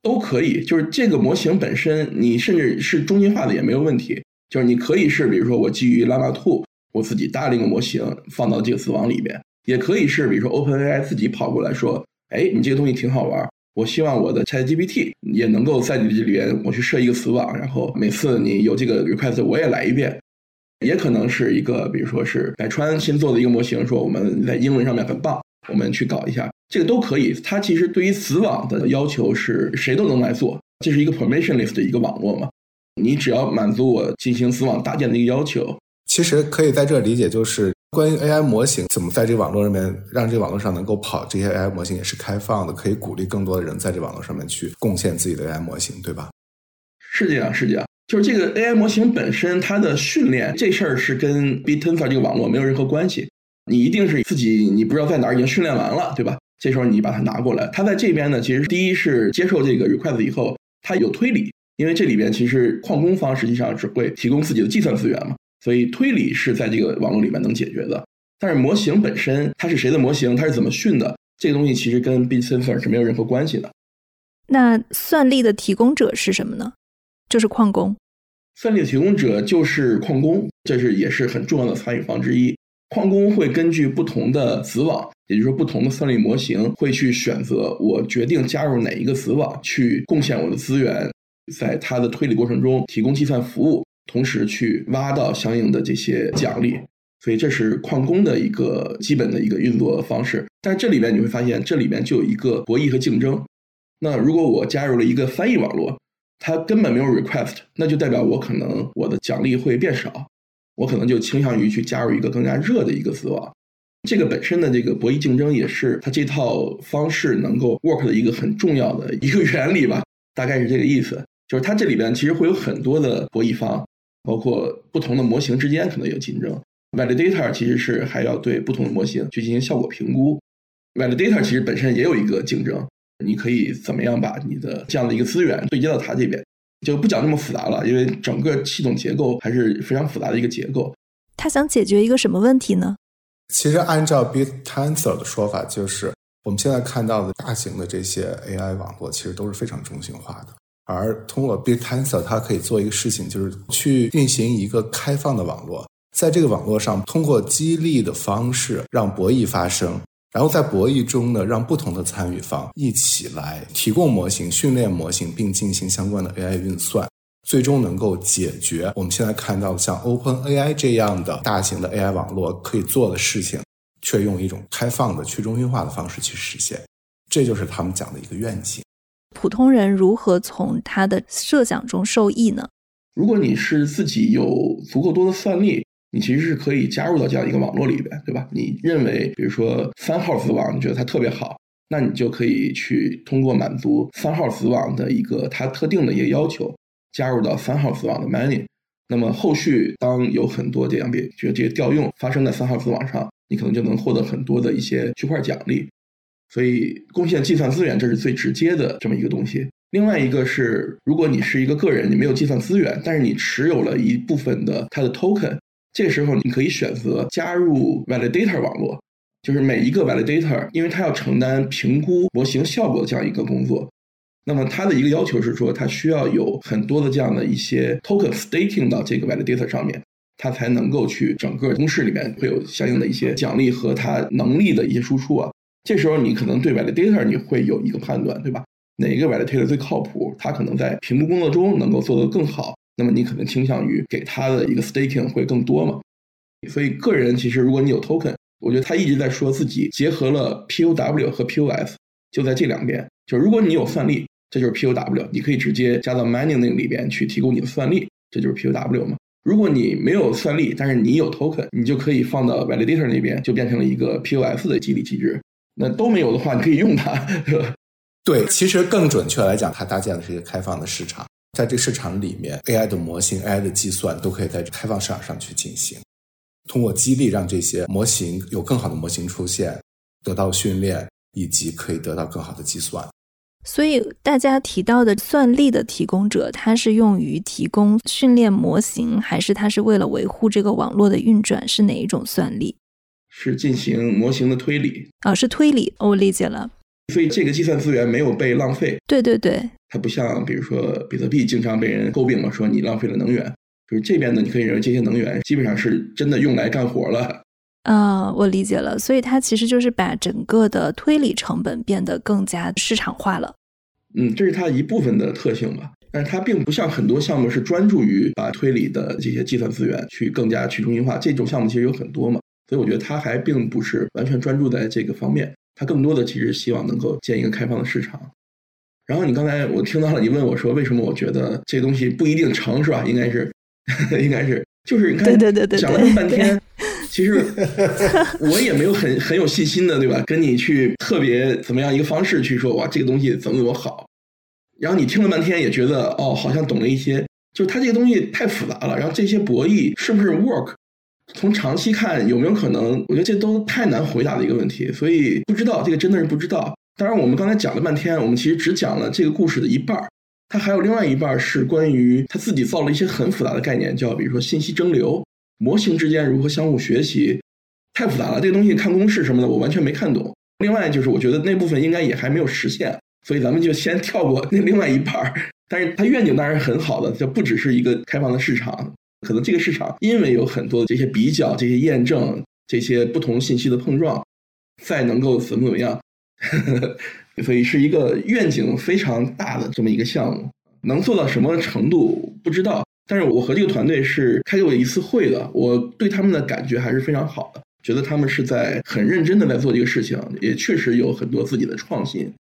都可以。就是这个模型本身，你甚至是中心化的也没有问题。就是你可以是，比如说我基于 Llama 2，我自己搭了一个模型放到这个子网里边，也可以是，比如说 Open AI 自己跑过来说，哎，你这个东西挺好玩。我希望我的 ChatGPT 也能够在你这里边，我去设一个死网，然后每次你有这个 request，我也来一遍。也可能是一个，比如说是百川新做的一个模型，说我们在英文上面很棒，我们去搞一下，这个都可以。它其实对于死网的要求是谁都能来做，这是一个 permissionless 的一个网络嘛。你只要满足我进行死网搭建的一个要求，其实可以在这理解就是。关于 AI 模型怎么在这个网络上面让这个网络上能够跑，这些 AI 模型也是开放的，可以鼓励更多的人在这网络上面去贡献自己的 AI 模型，对吧？是这样，是这样。就是这个 AI 模型本身，它的训练这事儿是跟 Bitensor 这个网络没有任何关系。你一定是自己，你不知道在哪儿已经训练完了，对吧？这时候你把它拿过来，它在这边呢，其实第一是接受这个 request 以后，它有推理，因为这里边其实矿工方实际上是会提供自己的计算资源嘛。所以推理是在这个网络里面能解决的，但是模型本身它是谁的模型，它是怎么训的，这个东西其实跟 Bitsensor 是没有任何关系的。那算力的提供者是什么呢？就是矿工。算力的提供者就是矿工，这是也是很重要的参与方之一。矿工会根据不同的子网，也就是说不同的算力模型，会去选择我决定加入哪一个子网去贡献我的资源，在它的推理过程中提供计算服务。同时去挖到相应的这些奖励，所以这是矿工的一个基本的一个运作方式。但这里边你会发现，这里边就有一个博弈和竞争。那如果我加入了一个翻译网络，它根本没有 request，那就代表我可能我的奖励会变少，我可能就倾向于去加入一个更加热的一个子网。这个本身的这个博弈竞争也是它这套方式能够 work 的一个很重要的一个原理吧，大概是这个意思。就是它这里边其实会有很多的博弈方。包括不同的模型之间可能有竞争，validator 其实是还要对不同的模型去进行效果评估。validator 其实本身也有一个竞争，你可以怎么样把你的这样的一个资源对接到它这边，就不讲那么复杂了，因为整个系统结构还是非常复杂的一个结构。他想解决一个什么问题呢？其实按照 Bittensor 的说法，就是我们现在看到的大型的这些 AI 网络，其实都是非常中心化的。而通过 Big Tensor，它可以做一个事情，就是去运行一个开放的网络，在这个网络上，通过激励的方式让博弈发生，然后在博弈中呢，让不同的参与方一起来提供模型、训练模型，并进行相关的 AI 运算，最终能够解决我们现在看到像 OpenAI 这样的大型的 AI 网络可以做的事情，却用一种开放的去中心化的方式去实现，这就是他们讲的一个愿景。普通人如何从他的设想中受益呢？如果你是自己有足够多的算力，你其实是可以加入到这样一个网络里边，对吧？你认为，比如说三号子网，你觉得它特别好，那你就可以去通过满足三号子网的一个它特定的一个要求，加入到三号子网的 mining。那么后续当有很多这样的就这些调用发生在三号子网上，你可能就能获得很多的一些区块奖励。所以贡献计算资源，这是最直接的这么一个东西。另外一个是，如果你是一个个人，你没有计算资源，但是你持有了一部分的它的 token，这时候你可以选择加入 validator 网络，就是每一个 validator，因为他要承担评估模型效果的这样一个工作。那么它的一个要求是说，它需要有很多的这样的一些 token staking 到这个 validator 上面，它才能够去整个公式里面会有相应的一些奖励和它能力的一些输出啊。这时候你可能对 validator 你会有一个判断，对吧？哪一个 validator 最靠谱？他可能在评估工作中能够做得更好，那么你可能倾向于给他的一个 staking 会更多嘛？所以个人其实如果你有 token，我觉得他一直在说自己结合了 POW 和 POS，就在这两边。就如果你有算力。这就是 POW，你可以直接加到 mining 那个里边去提供你的算力，这就是 POW 嘛。如果你没有算力，但是你有 token，你就可以放到 validator 那边，就变成了一个 POS 的激励机制。那都没有的话，你可以用它，对，其实更准确来讲，它搭建的是一个开放的市场，在这个市场里面，AI 的模型、AI 的计算都可以在开放市场上去进行。通过激励，让这些模型有更好的模型出现，得到训练，以及可以得到更好的计算。所以大家提到的算力的提供者，它是用于提供训练模型，还是它是为了维护这个网络的运转？是哪一种算力？是进行模型的推理啊，是推理，我理解了。所以这个计算资源没有被浪费。对对对，它不像比如说比特币经常被人诟病嘛，说你浪费了能源。就是这边呢，你可以认为这些能源基本上是真的用来干活了。啊，我理解了，所以它其实就是把整个的推理成本变得更加市场化了。嗯，这是它一部分的特性吧，但是它并不像很多项目是专注于把推理的这些计算资源去更加去中心化。这种项目其实有很多嘛，所以我觉得他还并不是完全专注在这个方面，他更多的其实希望能够建一个开放的市场。然后你刚才我听到了，你问我说为什么我觉得这东西不一定成是吧？应该是，应该是，就是你看讲了这么半天。其实我也没有很很有信心的，对吧？跟你去特别怎么样一个方式去说哇，这个东西怎么怎么好。然后你听了半天也觉得哦，好像懂了一些。就是它这个东西太复杂了。然后这些博弈是不是 work？从长期看有没有可能？我觉得这都太难回答的一个问题。所以不知道这个真的是不知道。当然，我们刚才讲了半天，我们其实只讲了这个故事的一半儿。它还有另外一半儿是关于他自己造了一些很复杂的概念，叫比如说信息蒸馏。模型之间如何相互学习，太复杂了。这个东西看公式什么的，我完全没看懂。另外就是，我觉得那部分应该也还没有实现，所以咱们就先跳过那另外一半儿。但是它愿景当然是很好的，就不只是一个开放的市场，可能这个市场因为有很多这些比较、这些验证、这些不同信息的碰撞，再能够怎么怎么样，所以是一个愿景非常大的这么一个项目，能做到什么程度不知道。但是我和这个团队是开过一次会的，我对他们的感觉还是非常好的，觉得他们是在很认真的在做这个事情，也确实有很多自己的创新。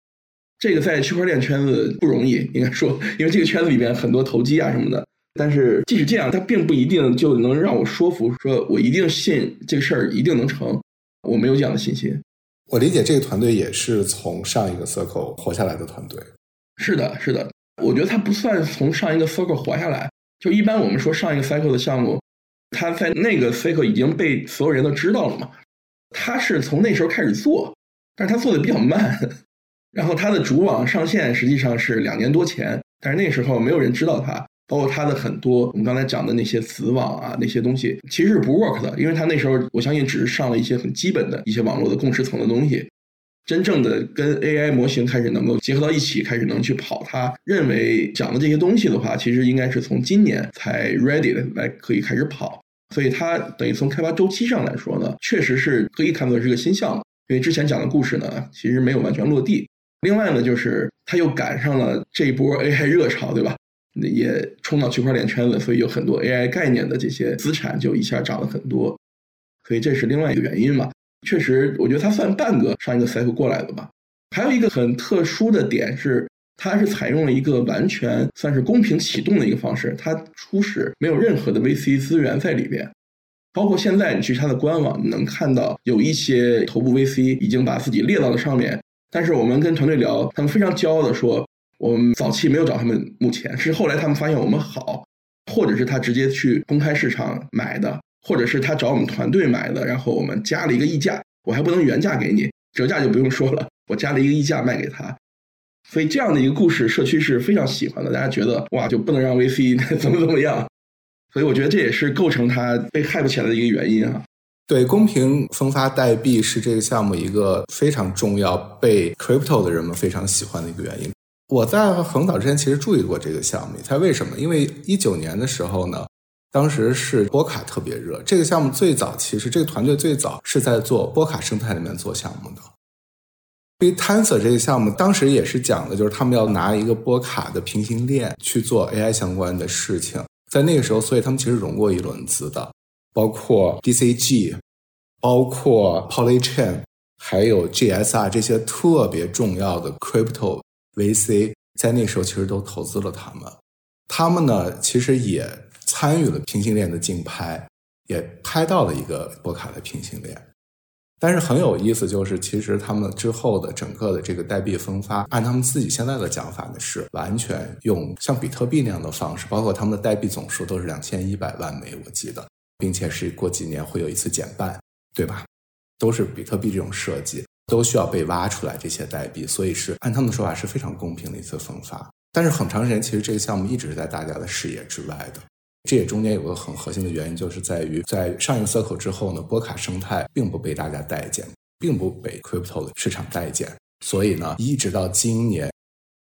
这个在区块链圈子不容易，应该说，因为这个圈子里边很多投机啊什么的。但是即使这样，它并不一定就能让我说服，说我一定信这个事儿一定能成，我没有这样的信心。我理解这个团队也是从上一个 circle 活下来的团队。是的，是的，我觉得他不算从上一个 circle 活下来。就一般我们说上一个 cycle 的项目，他在那个 cycle 已经被所有人都知道了嘛。他是从那时候开始做，但是他做的比较慢。然后他的主网上线实际上是两年多前，但是那时候没有人知道他，包括他的很多我们刚才讲的那些子网啊那些东西，其实是不 work 的，因为他那时候我相信只是上了一些很基本的一些网络的共识层的东西。真正的跟 AI 模型开始能够结合到一起，开始能去跑，他认为讲的这些东西的话，其实应该是从今年才 ready 的来可以开始跑。所以它等于从开发周期上来说呢，确实是可以看作是个新项目。因为之前讲的故事呢，其实没有完全落地。另外呢，就是它又赶上了这一波 AI 热潮，对吧？也冲到区块链圈子，所以有很多 AI 概念的这些资产就一下涨了很多。所以这是另外一个原因嘛。确实，我觉得它算半个上一个 cycle 过来的吧。还有一个很特殊的点是，它是采用了一个完全算是公平启动的一个方式。它初始没有任何的 VC 资源在里边，包括现在你去它的官网，你能看到有一些头部 VC 已经把自己列到了上面。但是我们跟团队聊，他们非常骄傲的说，我们早期没有找他们，目前是后来他们发现我们好，或者是他直接去公开市场买的。或者是他找我们团队买的，然后我们加了一个溢价，我还不能原价给你，折价就不用说了，我加了一个溢价卖给他。所以这样的一个故事，社区是非常喜欢的。大家觉得哇，就不能让 VC 怎么怎么样？所以我觉得这也是构成它被害不起来的一个原因啊。对，公平分发代币是这个项目一个非常重要、被 crypto 的人们非常喜欢的一个原因。我在很早之前其实注意过这个项目，它为什么？因为一九年的时候呢，当时是波卡特别热。这个项目最早其实这个团队最早是在做波卡生态里面做项目的。Tensor 这个项目当时也是讲的，就是他们要拿一个波卡的平行链去做 AI 相关的事情。在那个时候，所以他们其实融过一轮资的，包括 DCG，包括 Polychain，还有 GSR 这些特别重要的 Crypto VC，在那时候其实都投资了他们。他们呢，其实也参与了平行链的竞拍，也拍到了一个波卡的平行链。但是很有意思，就是其实他们之后的整个的这个代币分发，按他们自己现在的讲法呢，是完全用像比特币那样的方式，包括他们的代币总数都是两千一百万枚，我记得，并且是过几年会有一次减半，对吧？都是比特币这种设计，都需要被挖出来这些代币，所以是按他们的说法是非常公平的一次分发。但是很长时间，其实这个项目一直是在大家的视野之外的。这也中间有个很核心的原因，就是在于在上一个 circle 之后呢，波卡生态并不被大家待见，并不被 crypto 的市场待见，所以呢，一直到今年，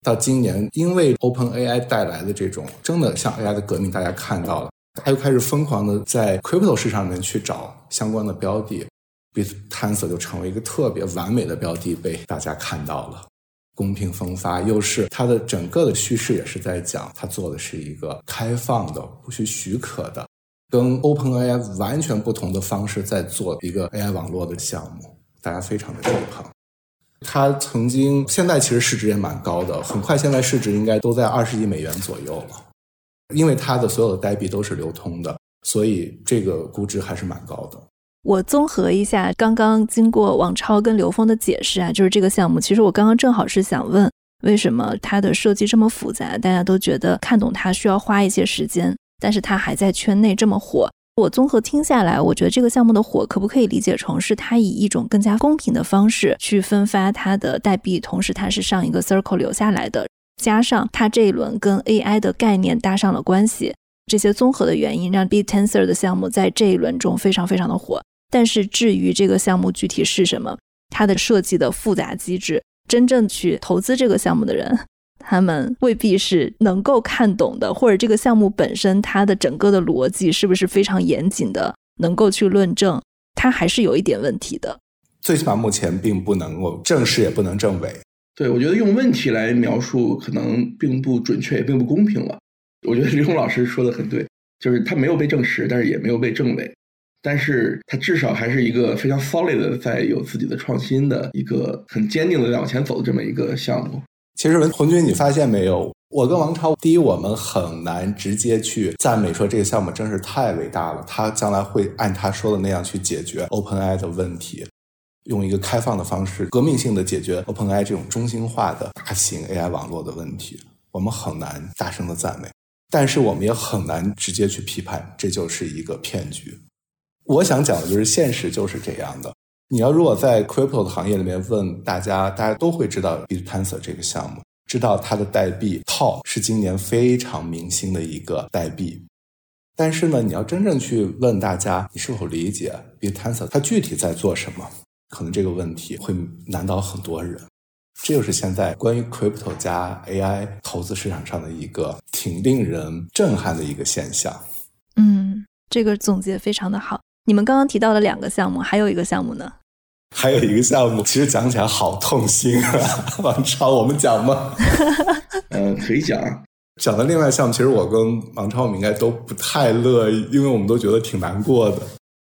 到今年，因为 Open AI 带来的这种真的像 AI 的革命，大家看到了，他又开始疯狂的在 crypto 市场里面去找相关的标的，Bitensor 就成为一个特别完美的标的，被大家看到了。公平分发，又是它的整个的叙事也是在讲，它做的是一个开放的、不需许可的，跟 Open AI 完全不同的方式在做一个 AI 网络的项目，大家非常的追捧。它曾经，现在其实市值也蛮高的，很快现在市值应该都在二十亿美元左右了，因为它的所有的代币都是流通的，所以这个估值还是蛮高的。我综合一下刚刚经过王超跟刘峰的解释啊，就是这个项目，其实我刚刚正好是想问，为什么它的设计这么复杂，大家都觉得看懂它需要花一些时间，但是它还在圈内这么火。我综合听下来，我觉得这个项目的火可不可以理解成是它以一种更加公平的方式去分发它的代币，同时它是上一个 circle 留下来的，加上它这一轮跟 AI 的概念搭上了关系，这些综合的原因让 B tensor 的项目在这一轮中非常非常的火。但是至于这个项目具体是什么，它的设计的复杂机制，真正去投资这个项目的人，他们未必是能够看懂的，或者这个项目本身它的整个的逻辑是不是非常严谨的，能够去论证，它还是有一点问题的。最起码目前并不能够证实，也不能证伪。对，我觉得用问题来描述可能并不准确，也并不公平了。我觉得李红老师说的很对，就是它没有被证实，但是也没有被证伪。但是它至少还是一个非常 solid 的，在有自己的创新的一个很坚定的在往前走的这么一个项目。其实文红军，你发现没有？我跟王超，第一，我们很难直接去赞美说这个项目真是太伟大了，他将来会按他说的那样去解决 OpenAI 的问题，用一个开放的方式，革命性的解决 OpenAI 这种中心化的大型 AI 网络的问题。我们很难大声的赞美，但是我们也很难直接去批判，这就是一个骗局。我想讲的就是现实就是这样的。你要如果在 crypto 的行业里面问大家，大家都会知道 Bitensor 这个项目，知道它的代币套是今年非常明星的一个代币。但是呢，你要真正去问大家，你是否理解 Bitensor 它具体在做什么，可能这个问题会难倒很多人。这就是现在关于 crypto 加 AI 投资市场上的一个挺令人震撼的一个现象。嗯，这个总结非常的好。你们刚刚提到的两个项目，还有一个项目呢？还有一个项目，其实讲起来好痛心啊！王超，我们讲吗？嗯，可以讲。讲的另外项目，其实我跟王超我们应该都不太乐意，因为我们都觉得挺难过的。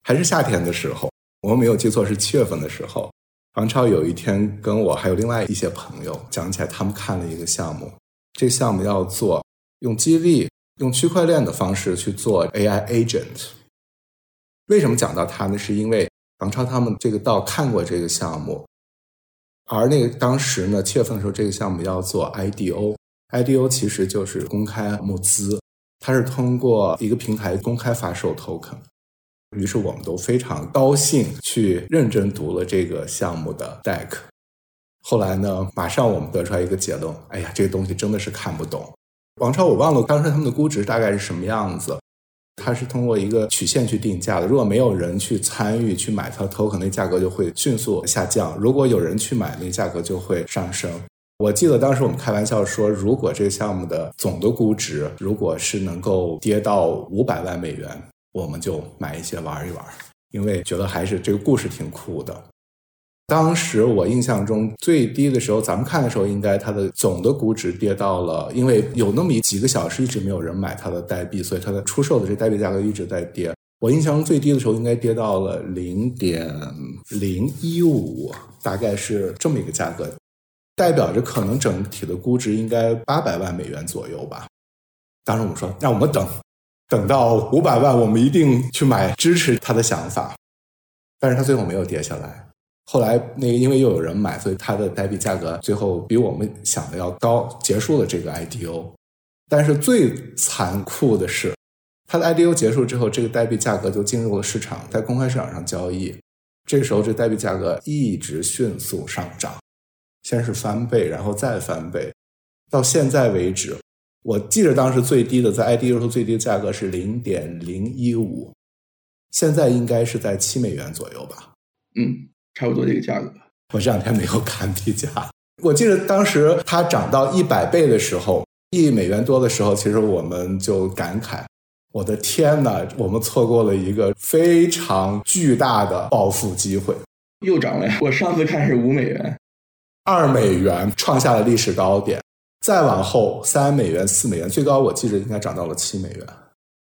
还是夏天的时候，我们没有记错是七月份的时候，王超有一天跟我还有另外一些朋友讲起来，他们看了一个项目，这个项目要做用激励、用区块链的方式去做 AI agent。为什么讲到他呢？是因为王超他们这个道看过这个项目，而那个当时呢，七月份的时候，这个项目要做 IDO，IDO 其实就是公开募资，它是通过一个平台公开发售 token。于是我们都非常高兴去认真读了这个项目的 deck，后来呢，马上我们得出来一个结论：哎呀，这个东西真的是看不懂。王超，我忘了当时他们的估值大概是什么样子。它是通过一个曲线去定价的，如果没有人去参与去买它，token 那价格就会迅速下降；如果有人去买，那价格就会上升。我记得当时我们开玩笑说，如果这个项目的总的估值如果是能够跌到五百万美元，我们就买一些玩一玩，因为觉得还是这个故事挺酷的。当时我印象中最低的时候，咱们看的时候，应该它的总的估值跌到了，因为有那么几个小时一直没有人买它的代币，所以它的出售的这代币价格一直在跌。我印象中最低的时候应该跌到了零点零一五，大概是这么一个价格，代表着可能整体的估值应该八百万美元左右吧。当时我们说，让我们等，等到五百万，我们一定去买，支持他的想法。但是它最后没有跌下来。后来，那个因为又有人买，所以它的代币价格最后比我们想的要高，结束了这个 IDO。但是最残酷的是，它的 IDO 结束之后，这个代币价格就进入了市场，在公开市场上交易。这时候，这代币价格一直迅速上涨，先是翻倍，然后再翻倍。到现在为止，我记得当时最低的在 IDO 时候最低价格是零点零一五，现在应该是在七美元左右吧？嗯。差不多这个价格，我这两天没有看币价。我记得当时它涨到一百倍的时候，一美元多的时候，其实我们就感慨：我的天哪，我们错过了一个非常巨大的暴富机会。又涨了呀！我上次看是五美元，二美元创下了历史高点，再往后三美元、四美元，最高我记得应该涨到了七美元。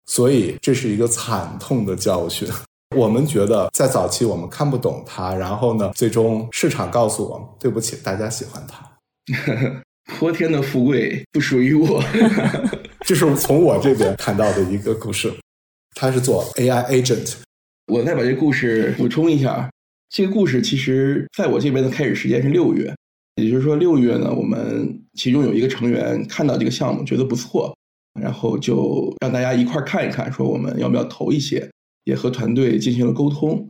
所以这是一个惨痛的教训。我们觉得在早期我们看不懂它，然后呢，最终市场告诉我们，对不起，大家喜欢它。泼天的富贵不属于我，这是从我这边看到的一个故事。他是做 AI agent，我再把这故事补充一下。这个故事其实在我这边的开始时间是六月，也就是说六月呢，我们其中有一个成员看到这个项目觉得不错，然后就让大家一块看一看，说我们要不要投一些。也和团队进行了沟通，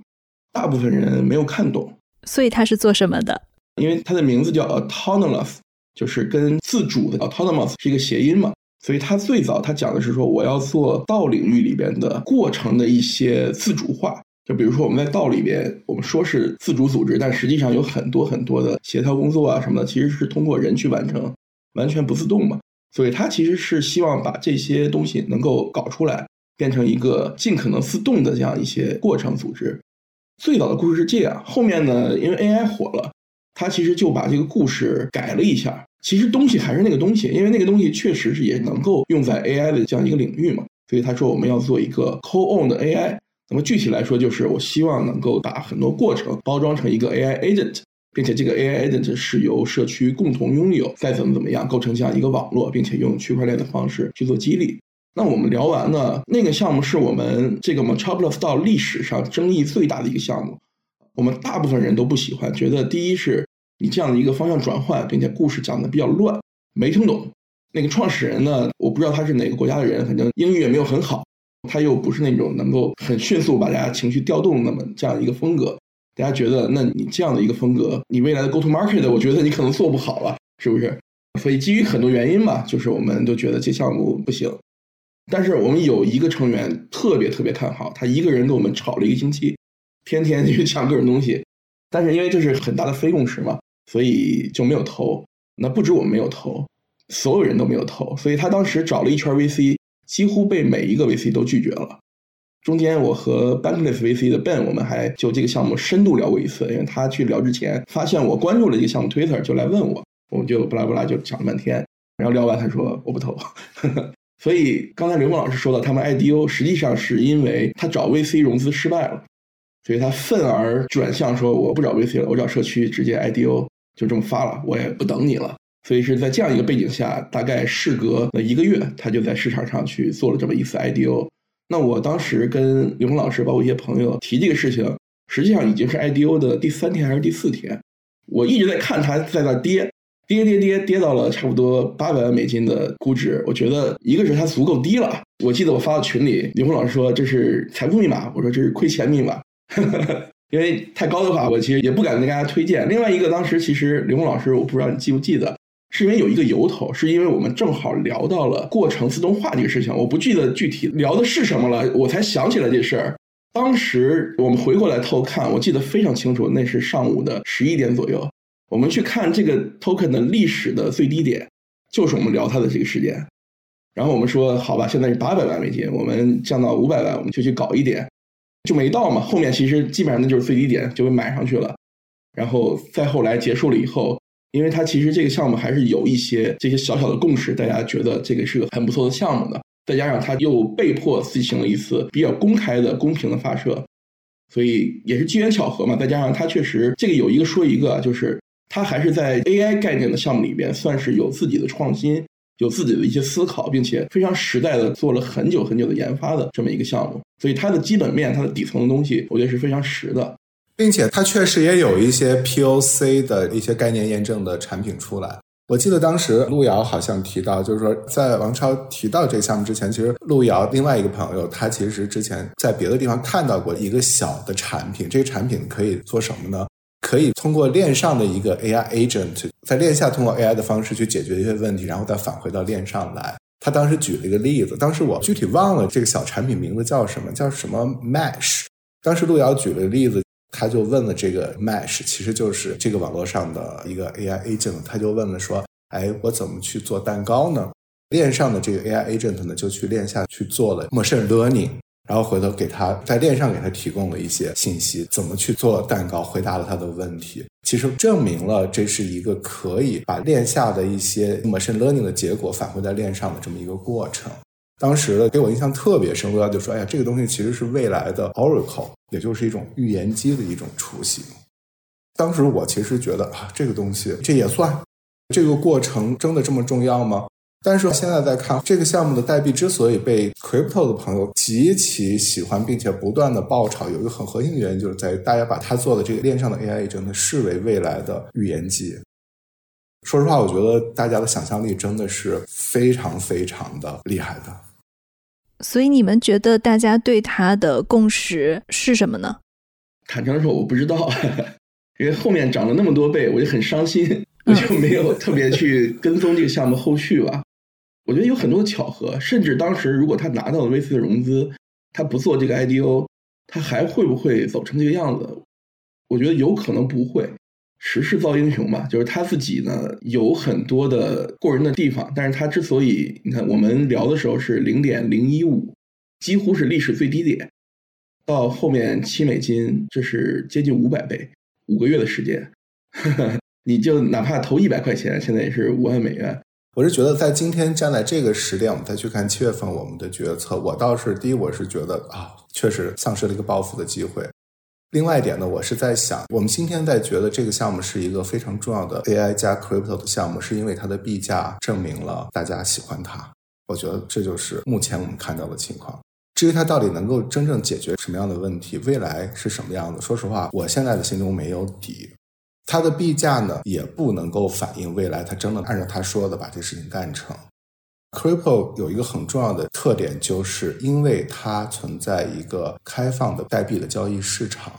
大部分人没有看懂。所以他是做什么的？因为他的名字叫 autonomous，就是跟自主的 autonomous 是一个谐音嘛。所以他最早他讲的是说，我要做道领域里边的过程的一些自主化。就比如说我们在道里边，我们说是自主组织，但实际上有很多很多的协调工作啊什么的，其实是通过人去完成，完全不自动嘛。所以他其实是希望把这些东西能够搞出来。变成一个尽可能自动的这样一些过程组织。最早的故事是这样，后面呢，因为 AI 火了，它其实就把这个故事改了一下。其实东西还是那个东西，因为那个东西确实是也能够用在 AI 的这样一个领域嘛。所以他说我们要做一个 Co-own 的 AI。那么具体来说，就是我希望能够把很多过程包装成一个 AI agent，并且这个 AI agent 是由社区共同拥有，再怎么怎么样构成这样一个网络，并且用区块链的方式去做激励。那我们聊完呢，那个项目是我们这个 Metropolis 到历史上争议最大的一个项目，我们大部分人都不喜欢，觉得第一是你这样的一个方向转换，并且故事讲的比较乱，没听懂。那个创始人呢，我不知道他是哪个国家的人，反正英语也没有很好，他又不是那种能够很迅速把大家情绪调动那么这样一个风格，大家觉得那你这样的一个风格，你未来的 Go to Market，我觉得你可能做不好了，是不是？所以基于很多原因吧，就是我们都觉得这项目不行。但是我们有一个成员特别特别看好，他一个人跟我们吵了一个星期，天天去抢各种东西。但是因为这是很大的非共识嘛，所以就没有投。那不止我们没有投，所有人都没有投。所以他当时找了一圈 VC，几乎被每一个 VC 都拒绝了。中间我和 Bankless VC 的 Ben，我们还就这个项目深度聊过一次，因为他去聊之前发现我关注了这个项目 Twitter，就来问我，我们就不拉不拉就讲了半天。然后聊完他说我不投。所以刚才刘梦老师说的，他们 IDO 实际上是因为他找 VC 融资失败了，所以他愤而转向说我不找 VC 了，我找社区直接 IDO 就这么发了，我也不等你了。所以是在这样一个背景下，大概事隔了一个月，他就在市场上去做了这么一次 IDO。那我当时跟刘梦老师包括一些朋友提这个事情，实际上已经是 IDO 的第三天还是第四天，我一直在看它在那跌。跌跌跌跌到了差不多八百万美金的估值，我觉得一个是它足够低了。我记得我发到群里，李红老师说这是财富密码，我说这是亏钱密码。因为太高的话，我其实也不敢跟大家推荐。另外一个，当时其实刘红老师，我不知道你记不记得，是因为有一个由头，是因为我们正好聊到了过程自动化这个事情，我不记得具体聊的是什么了，我才想起来这事儿。当时我们回过来偷看，我记得非常清楚，那是上午的十一点左右，我们去看这个 token 的历史的最低点，就是我们聊它的这个时间。然后我们说，好吧，现在是八百万美金，我们降到五百万，我们就去搞一点，就没到嘛。后面其实基本上那就是最低点，就被买上去了。然后再后来结束了以后，因为它其实这个项目还是有一些这些小小的共识，大家觉得这个是个很不错的项目的。再加上它又被迫进行了一次比较公开的、公平的发射，所以也是机缘巧合嘛。再加上它确实这个有一个说一个，就是它还是在 AI 概念的项目里边算是有自己的创新。有自己的一些思考，并且非常实在的做了很久很久的研发的这么一个项目，所以它的基本面、它的底层的东西，我觉得是非常实的，并且它确实也有一些 POC 的一些概念验证的产品出来。我记得当时路遥好像提到，就是说在王超提到这个项目之前，其实路遥另外一个朋友，他其实之前在别的地方看到过一个小的产品，这个产品可以做什么呢？可以通过链上的一个 AI agent，在链下通过 AI 的方式去解决一些问题，然后再返回到链上来。他当时举了一个例子，当时我具体忘了这个小产品名字叫什么，叫什么 Mesh。当时路遥举了例子，他就问了这个 Mesh，其实就是这个网络上的一个 AI agent，他就问了说：“哎，我怎么去做蛋糕呢？”链上的这个 AI agent 呢，就去链下去做了 machine learning。然后回头给他在链上给他提供了一些信息，怎么去做蛋糕，回答了他的问题。其实证明了这是一个可以把链下的一些 machine learning 的结果返回在链上的这么一个过程。当时给我印象特别深，我就说：“哎呀，这个东西其实是未来的 Oracle，也就是一种预言机的一种雏形。”当时我其实觉得啊，这个东西这也算，这个过程真的这么重要吗？但是现在在看这个项目的代币之所以被 crypto 的朋友极其喜欢，并且不断的爆炒，有一个很核心的原因，就是在于大家把它做的这个链上的 AI 真的视为未来的预言机。说实话，我觉得大家的想象力真的是非常非常的厉害的。所以你们觉得大家对它的共识是什么呢？坦诚说，我不知道，因为后面涨了那么多倍，我就很伤心，我就没有特别去跟踪这个项目后续吧。我觉得有很多巧合，甚至当时如果他拿到了 V C 的融资，他不做这个 I D O，他还会不会走成这个样子？我觉得有可能不会。时势造英雄嘛，就是他自己呢有很多的过人的地方，但是他之所以你看我们聊的时候是零点零一五，几乎是历史最低点，到后面七美金，这是接近五百倍，五个月的时间，你就哪怕投一百块钱，现在也是五万美元。我是觉得，在今天站在这个时点，我们再去看七月份我们的决策，我倒是第一，我是觉得啊，确实丧失了一个暴富的机会。另外一点呢，我是在想，我们今天在觉得这个项目是一个非常重要的 AI 加 crypto 的项目，是因为它的币价证明了大家喜欢它。我觉得这就是目前我们看到的情况。至于它到底能够真正解决什么样的问题，未来是什么样子，说实话，我现在的心中没有底。它的币价呢，也不能够反映未来它真的按照他说的把这事情干成。Crypto 有一个很重要的特点，就是因为它存在一个开放的代币的交易市场，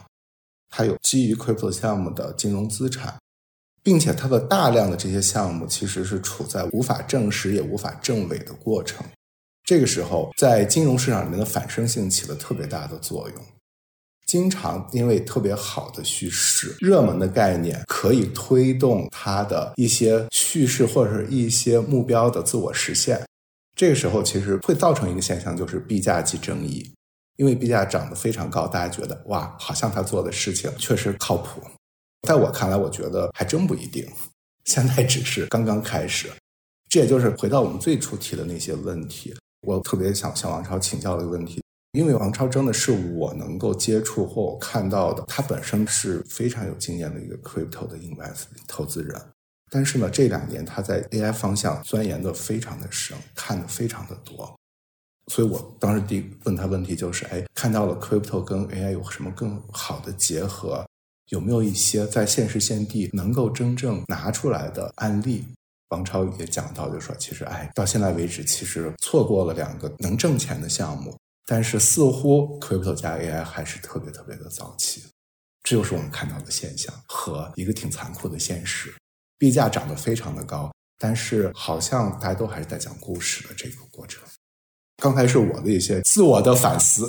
它有基于 Crypto 项目的金融资产，并且它的大量的这些项目其实是处在无法证实也无法证伪的过程。这个时候，在金融市场里面的反生性起了特别大的作用。经常因为特别好的叙事、热门的概念，可以推动它的一些叙事或者是一些目标的自我实现。这个时候，其实会造成一个现象，就是币价即争议。因为币价涨得非常高，大家觉得哇，好像他做的事情确实靠谱。在我看来，我觉得还真不一定。现在只是刚刚开始。这也就是回到我们最初提的那些问题。我特别想向王超请教的问题。因为王超真的是我能够接触或我看到的，他本身是非常有经验的一个 crypto 的 invest 投资人。但是呢，这两年他在 AI 方向钻研的非常的深，看的非常的多。所以我当时第问他问题就是：哎，看到了 crypto 跟 AI 有什么更好的结合？有没有一些在现实现地能够真正拿出来的案例？王超也讲到，就说其实哎，到现在为止，其实错过了两个能挣钱的项目。但是似乎 crypto 加 AI 还是特别特别的早期，这就是我们看到的现象和一个挺残酷的现实。币价涨得非常的高，但是好像大家都还是在讲故事的这个过程。刚才是我的一些自我的反思。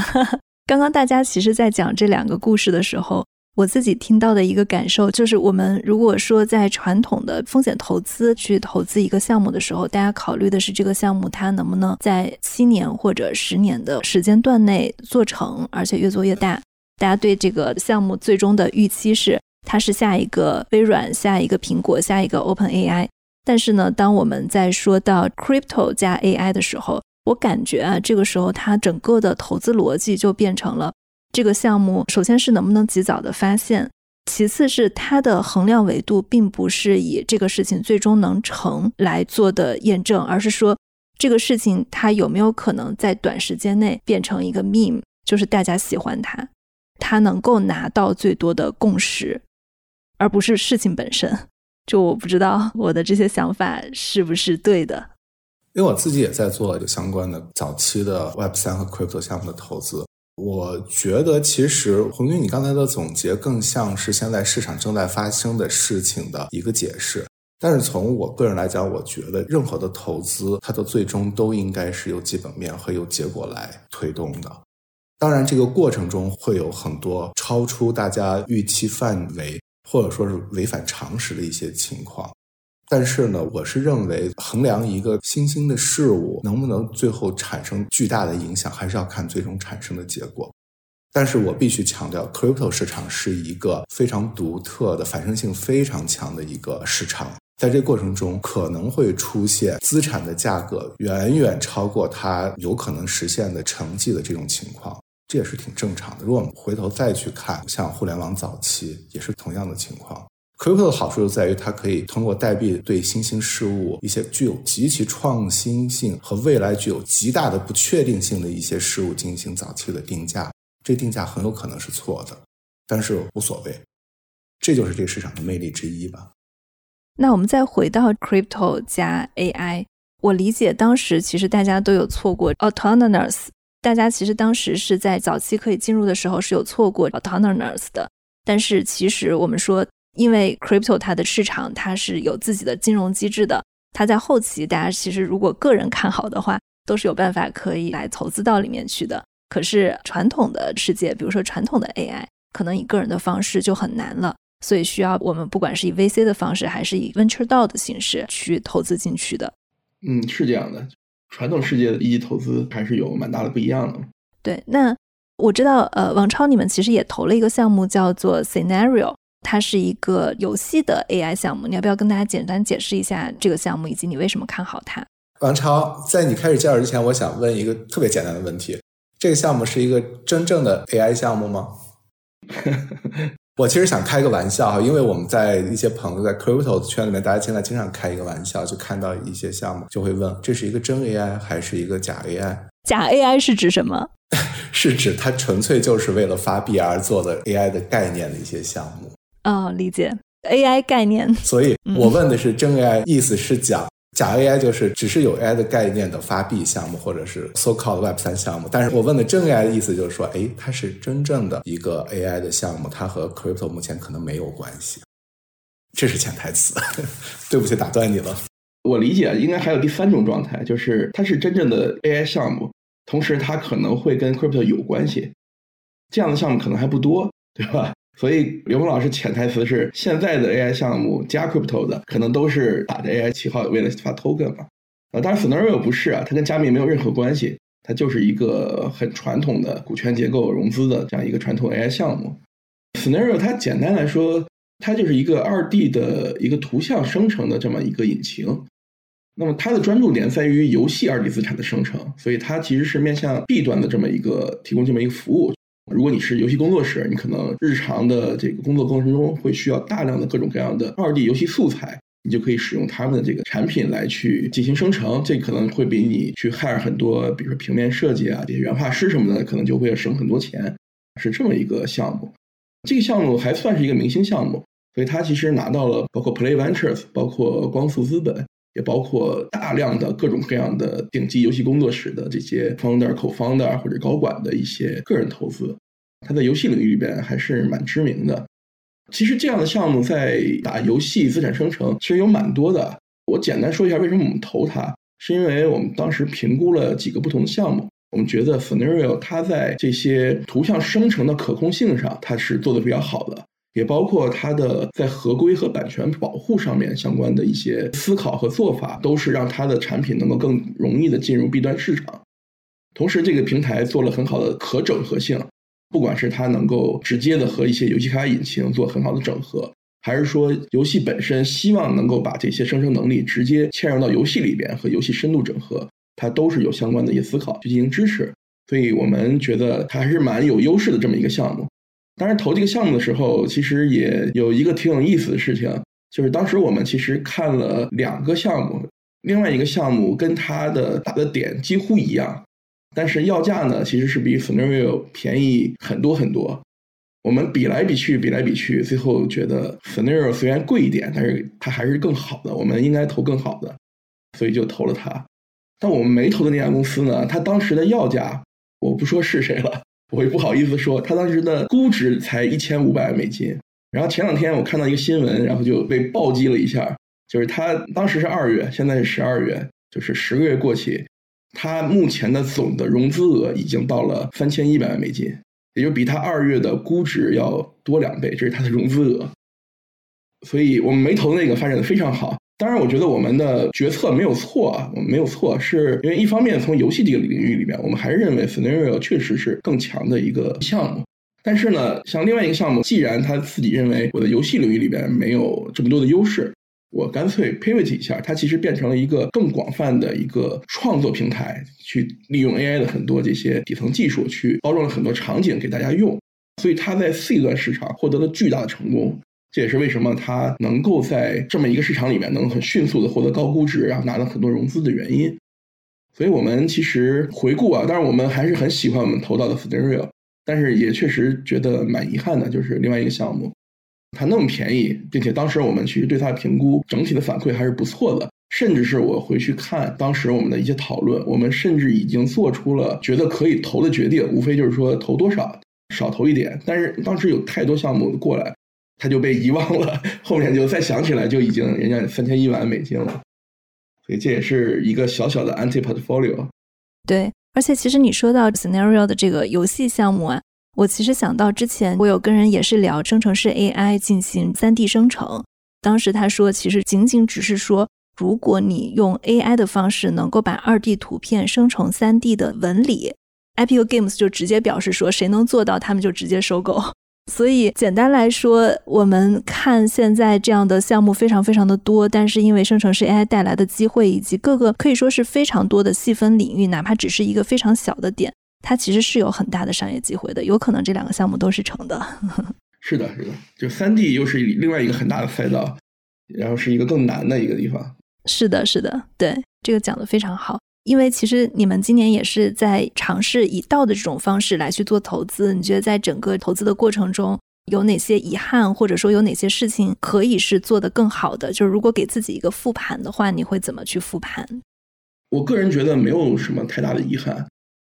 刚刚大家其实，在讲这两个故事的时候，我自己听到的一个感受就是，我们如果说在传统的风险投资去投资一个项目的时候，大家考虑的是这个项目它能不能在七年或者十年的时间段内做成，而且越做越大。大家对这个项目最终的预期是，它是下一个微软、下一个苹果、下一个 Open AI。但是呢，当我们在说到 Crypto 加 AI 的时候，我感觉啊，这个时候它整个的投资逻辑就变成了这个项目，首先是能不能及早的发现，其次是它的衡量维度并不是以这个事情最终能成来做的验证，而是说这个事情它有没有可能在短时间内变成一个 meme，就是大家喜欢它，它能够拿到最多的共识，而不是事情本身。就我不知道我的这些想法是不是对的。因为我自己也在做相关的早期的 Web 三和 Crypto 项目的投资，我觉得其实红军你刚才的总结更像是现在市场正在发生的事情的一个解释。但是从我个人来讲，我觉得任何的投资，它的最终都应该是由基本面和由结果来推动的。当然，这个过程中会有很多超出大家预期范围，或者说是违反常识的一些情况。但是呢，我是认为衡量一个新兴的事物能不能最后产生巨大的影响，还是要看最终产生的结果。但是我必须强调，crypto 市场是一个非常独特的、反生性非常强的一个市场，在这过程中可能会出现资产的价格远远超过它有可能实现的成绩的这种情况，这也是挺正常的。如果我们回头再去看，像互联网早期也是同样的情况。Crypto 的好处就在于，它可以通过代币对新兴事物、一些具有极其创新性和未来具有极大的不确定性的一些事物进行早期的定价。这定价很有可能是错的，但是无所谓，这就是这个市场的魅力之一吧。那我们再回到 Crypto 加 AI，我理解当时其实大家都有错过 Autonomous，大家其实当时是在早期可以进入的时候是有错过 Autonomous 的，但是其实我们说。因为 crypto 它的市场它是有自己的金融机制的，它在后期大家其实如果个人看好的话，都是有办法可以来投资到里面去的。可是传统的世界，比如说传统的 AI，可能以个人的方式就很难了，所以需要我们不管是以 VC 的方式，还是以 venture DAO 的形式去投资进去的。嗯，是这样的，传统世界的一级投资还是有蛮大的不一样的。对，那我知道，呃，王超你们其实也投了一个项目叫做 Scenario。它是一个游戏的 AI 项目，你要不要跟大家简单解释一下这个项目，以及你为什么看好它？王超，在你开始介绍之前，我想问一个特别简单的问题：这个项目是一个真正的 AI 项目吗？我其实想开个玩笑哈，因为我们在一些朋友在 Crypto 圈里面，大家现在经常开一个玩笑，就看到一些项目就会问：这是一个真 AI 还是一个假 AI？假 AI 是指什么？是指它纯粹就是为了发币而做的 AI 的概念的一些项目。哦，理解 AI 概念。所以我问的是真 AI，意思是讲假 AI 就是只是有 AI 的概念的发币项目，或者是 so called Web 三项目。但是我问的真 AI 的意思就是说，哎，它是真正的一个 AI 的项目，它和 Crypto 目前可能没有关系。这是潜台词，对不起，打断你了。我理解应该还有第三种状态，就是它是真正的 AI 项目，同时它可能会跟 Crypto 有关系。这样的项目可能还不多，对吧？所以刘峰老师潜台词是，现在的 AI 项目加 crypto 的，可能都是打着 AI 旗号，为了发 token 嘛。啊，当然 Scenario 不是啊，它跟加密没有任何关系，它就是一个很传统的股权结构融资的这样一个传统 AI 项目。Scenario 它简单来说，它就是一个二 D 的一个图像生成的这么一个引擎。那么它的专注点在于游戏二 D 资产的生成，所以它其实是面向 B 端的这么一个提供这么一个服务。如果你是游戏工作室，你可能日常的这个工作过程中会需要大量的各种各样的二 D 游戏素材，你就可以使用他们的这个产品来去进行生成。这可能会比你去 hire 很多，比如说平面设计啊、这些原画师什么的，可能就会省很多钱。是这么一个项目，这个项目还算是一个明星项目，所以它其实拿到了包括 Play Ventures、包括光速资本，也包括大量的各种各样的顶级游戏工作室的这些 founder、co-founder 或者高管的一些个人投资。它在游戏领域里边还是蛮知名的。其实这样的项目在打游戏资产生成，其实有蛮多的。我简单说一下为什么我们投它，是因为我们当时评估了几个不同的项目，我们觉得 Scenario 它在这些图像生成的可控性上，它是做的比较好的，也包括它的在合规和版权保护上面相关的一些思考和做法，都是让它的产品能够更容易的进入 B 端市场。同时，这个平台做了很好的可整合性。不管是它能够直接的和一些游戏开发引擎做很好的整合，还是说游戏本身希望能够把这些生成能力直接嵌入到游戏里边和游戏深度整合，它都是有相关的一些思考去进行支持。所以我们觉得它还是蛮有优势的这么一个项目。当然，投这个项目的时候，其实也有一个挺有意思的事情，就是当时我们其实看了两个项目，另外一个项目跟它的打的点几乎一样。但是要价呢，其实是比 Scenario 便宜很多很多。我们比来比去，比来比去，最后觉得 Scenario 虽然贵一点，但是它还是更好的。我们应该投更好的，所以就投了它。但我们没投的那家公司呢，它当时的要价，我不说是谁了，我也不好意思说，它当时的估值才一千五百万美金。然后前两天我看到一个新闻，然后就被暴击了一下，就是它当时是二月，现在是十二月，就是十个月过去。它目前的总的融资额已经到了三千一百万美金，也就比它二月的估值要多两倍，这是它的融资额。所以我们没投那个发展的非常好。当然，我觉得我们的决策没有错啊，我们没有错，是因为一方面从游戏这个领域里面，我们还是认为 Scenario 确实是更强的一个项目。但是呢，像另外一个项目，既然他自己认为我的游戏领域里边没有这么多的优势。我干脆 pivot 一下，它其实变成了一个更广泛的一个创作平台，去利用 AI 的很多这些底层技术，去包装了很多场景给大家用。所以它在 C 端市场获得了巨大的成功，这也是为什么它能够在这么一个市场里面能很迅速的获得高估值，然后拿到很多融资的原因。所以我们其实回顾啊，当然我们还是很喜欢我们投到的 Stereo，但是也确实觉得蛮遗憾的，就是另外一个项目。它那么便宜，并且当时我们其实对它的评估整体的反馈还是不错的，甚至是我回去看当时我们的一些讨论，我们甚至已经做出了觉得可以投的决定，无非就是说投多少，少投一点。但是当时有太多项目过来，他就被遗忘了，后面就再想起来就已经人家三千一万美金了，所以这也是一个小小的 anti portfolio。对，而且其实你说到 scenario 的这个游戏项目啊。我其实想到之前，我有跟人也是聊生成式 AI 进行三 D 生成。当时他说，其实仅仅只是说，如果你用 AI 的方式能够把二 D 图片生成三 D 的纹理，IPO Games 就直接表示说，谁能做到，他们就直接收购。所以简单来说，我们看现在这样的项目非常非常的多，但是因为生成式 AI 带来的机会，以及各个可以说是非常多的细分领域，哪怕只是一个非常小的点。它其实是有很大的商业机会的，有可能这两个项目都是成的。是的，是的，就三 D 又是另外一个很大的赛道，然后是一个更难的一个地方。是的，是的，对，这个讲的非常好。因为其实你们今年也是在尝试以道的这种方式来去做投资，你觉得在整个投资的过程中有哪些遗憾，或者说有哪些事情可以是做得更好的？就是如果给自己一个复盘的话，你会怎么去复盘？我个人觉得没有什么太大的遗憾。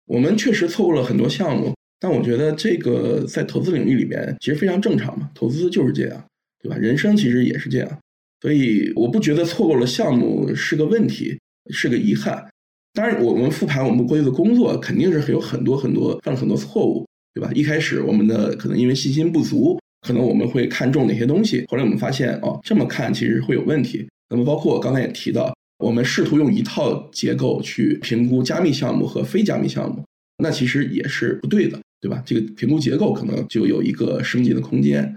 我们确实错过了很多项目，但我觉得这个在投资领域里面其实非常正常嘛，投资就是这样，对吧？人生其实也是这样，所以我不觉得错过了项目是个问题，是个遗憾。当然，我们复盘我们过去的工作，肯定是有很多很多犯了很多错误，对吧？一开始我们的可能因为信心不足，可能我们会看重哪些东西，后来我们发现哦，这么看其实会有问题。那么包括我刚才也提到。我们试图用一套结构去评估加密项目和非加密项目，那其实也是不对的，对吧？这个评估结构可能就有一个升级的空间。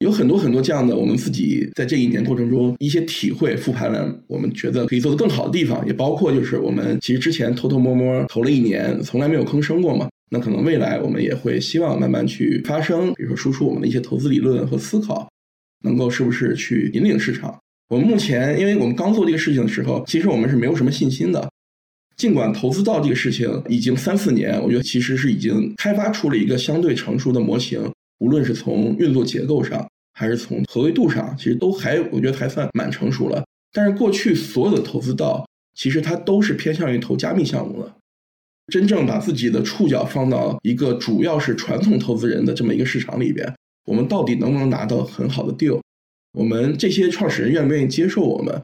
有很多很多这样的，我们自己在这一年过程中一些体会，复盘了，我们觉得可以做得更好的地方，也包括就是我们其实之前偷偷摸摸投了一年，从来没有吭声过嘛。那可能未来我们也会希望慢慢去发声，比如说输出我们的一些投资理论和思考，能够是不是去引领市场。我们目前，因为我们刚做这个事情的时候，其实我们是没有什么信心的。尽管投资到这个事情已经三四年，我觉得其实是已经开发出了一个相对成熟的模型，无论是从运作结构上，还是从合规度上，其实都还我觉得还算蛮成熟了。但是过去所有的投资到，其实它都是偏向于投加密项目的。真正把自己的触角放到一个主要是传统投资人的这么一个市场里边，我们到底能不能拿到很好的 deal？我们这些创始人愿不愿意接受我们？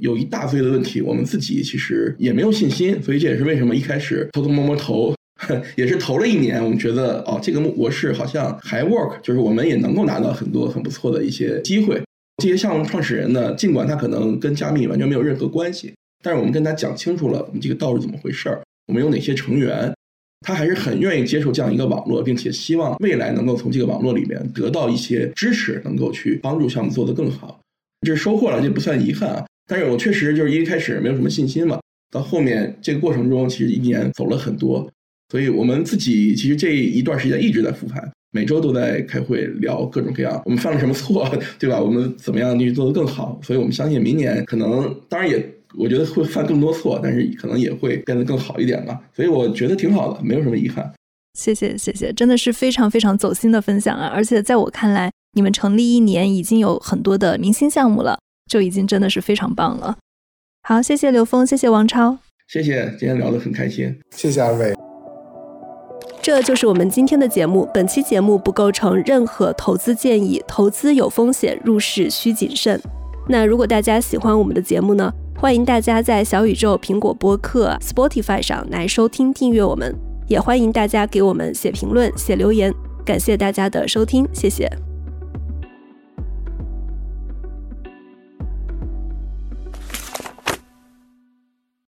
有一大堆的问题，我们自己其实也没有信心，所以这也是为什么一开始偷偷摸摸投，也是投了一年，我们觉得哦，这个模式好像还 work，就是我们也能够拿到很多很不错的一些机会。这些项目创始人呢，尽管他可能跟加密完全没有任何关系，但是我们跟他讲清楚了我们这个道是怎么回事儿，我们有哪些成员，他还是很愿意接受这样一个网络，并且希望未来能够从这个网络里面得到一些支持，能够去帮助项目做得更好。这收获了，这不算遗憾啊。但是我确实就是一开始没有什么信心嘛，到后面这个过程中，其实一年走了很多，所以我们自己其实这一段时间一直在复盘。每周都在开会聊各种各样，我们犯了什么错，对吧？我们怎么样去做得更好？所以我们相信明年可能，当然也我觉得会犯更多错，但是可能也会变得更好一点吧。所以我觉得挺好的，没有什么遗憾。谢谢谢谢，真的是非常非常走心的分享啊！而且在我看来，你们成立一年已经有很多的明星项目了，就已经真的是非常棒了。好，谢谢刘峰，谢谢王超，谢谢，今天聊得很开心，谢谢二位。这就是我们今天的节目。本期节目不构成任何投资建议，投资有风险，入市需谨慎。那如果大家喜欢我们的节目呢？欢迎大家在小宇宙、苹果播客、Spotify 上来收听、订阅我们。也欢迎大家给我们写评论、写留言。感谢大家的收听，谢谢。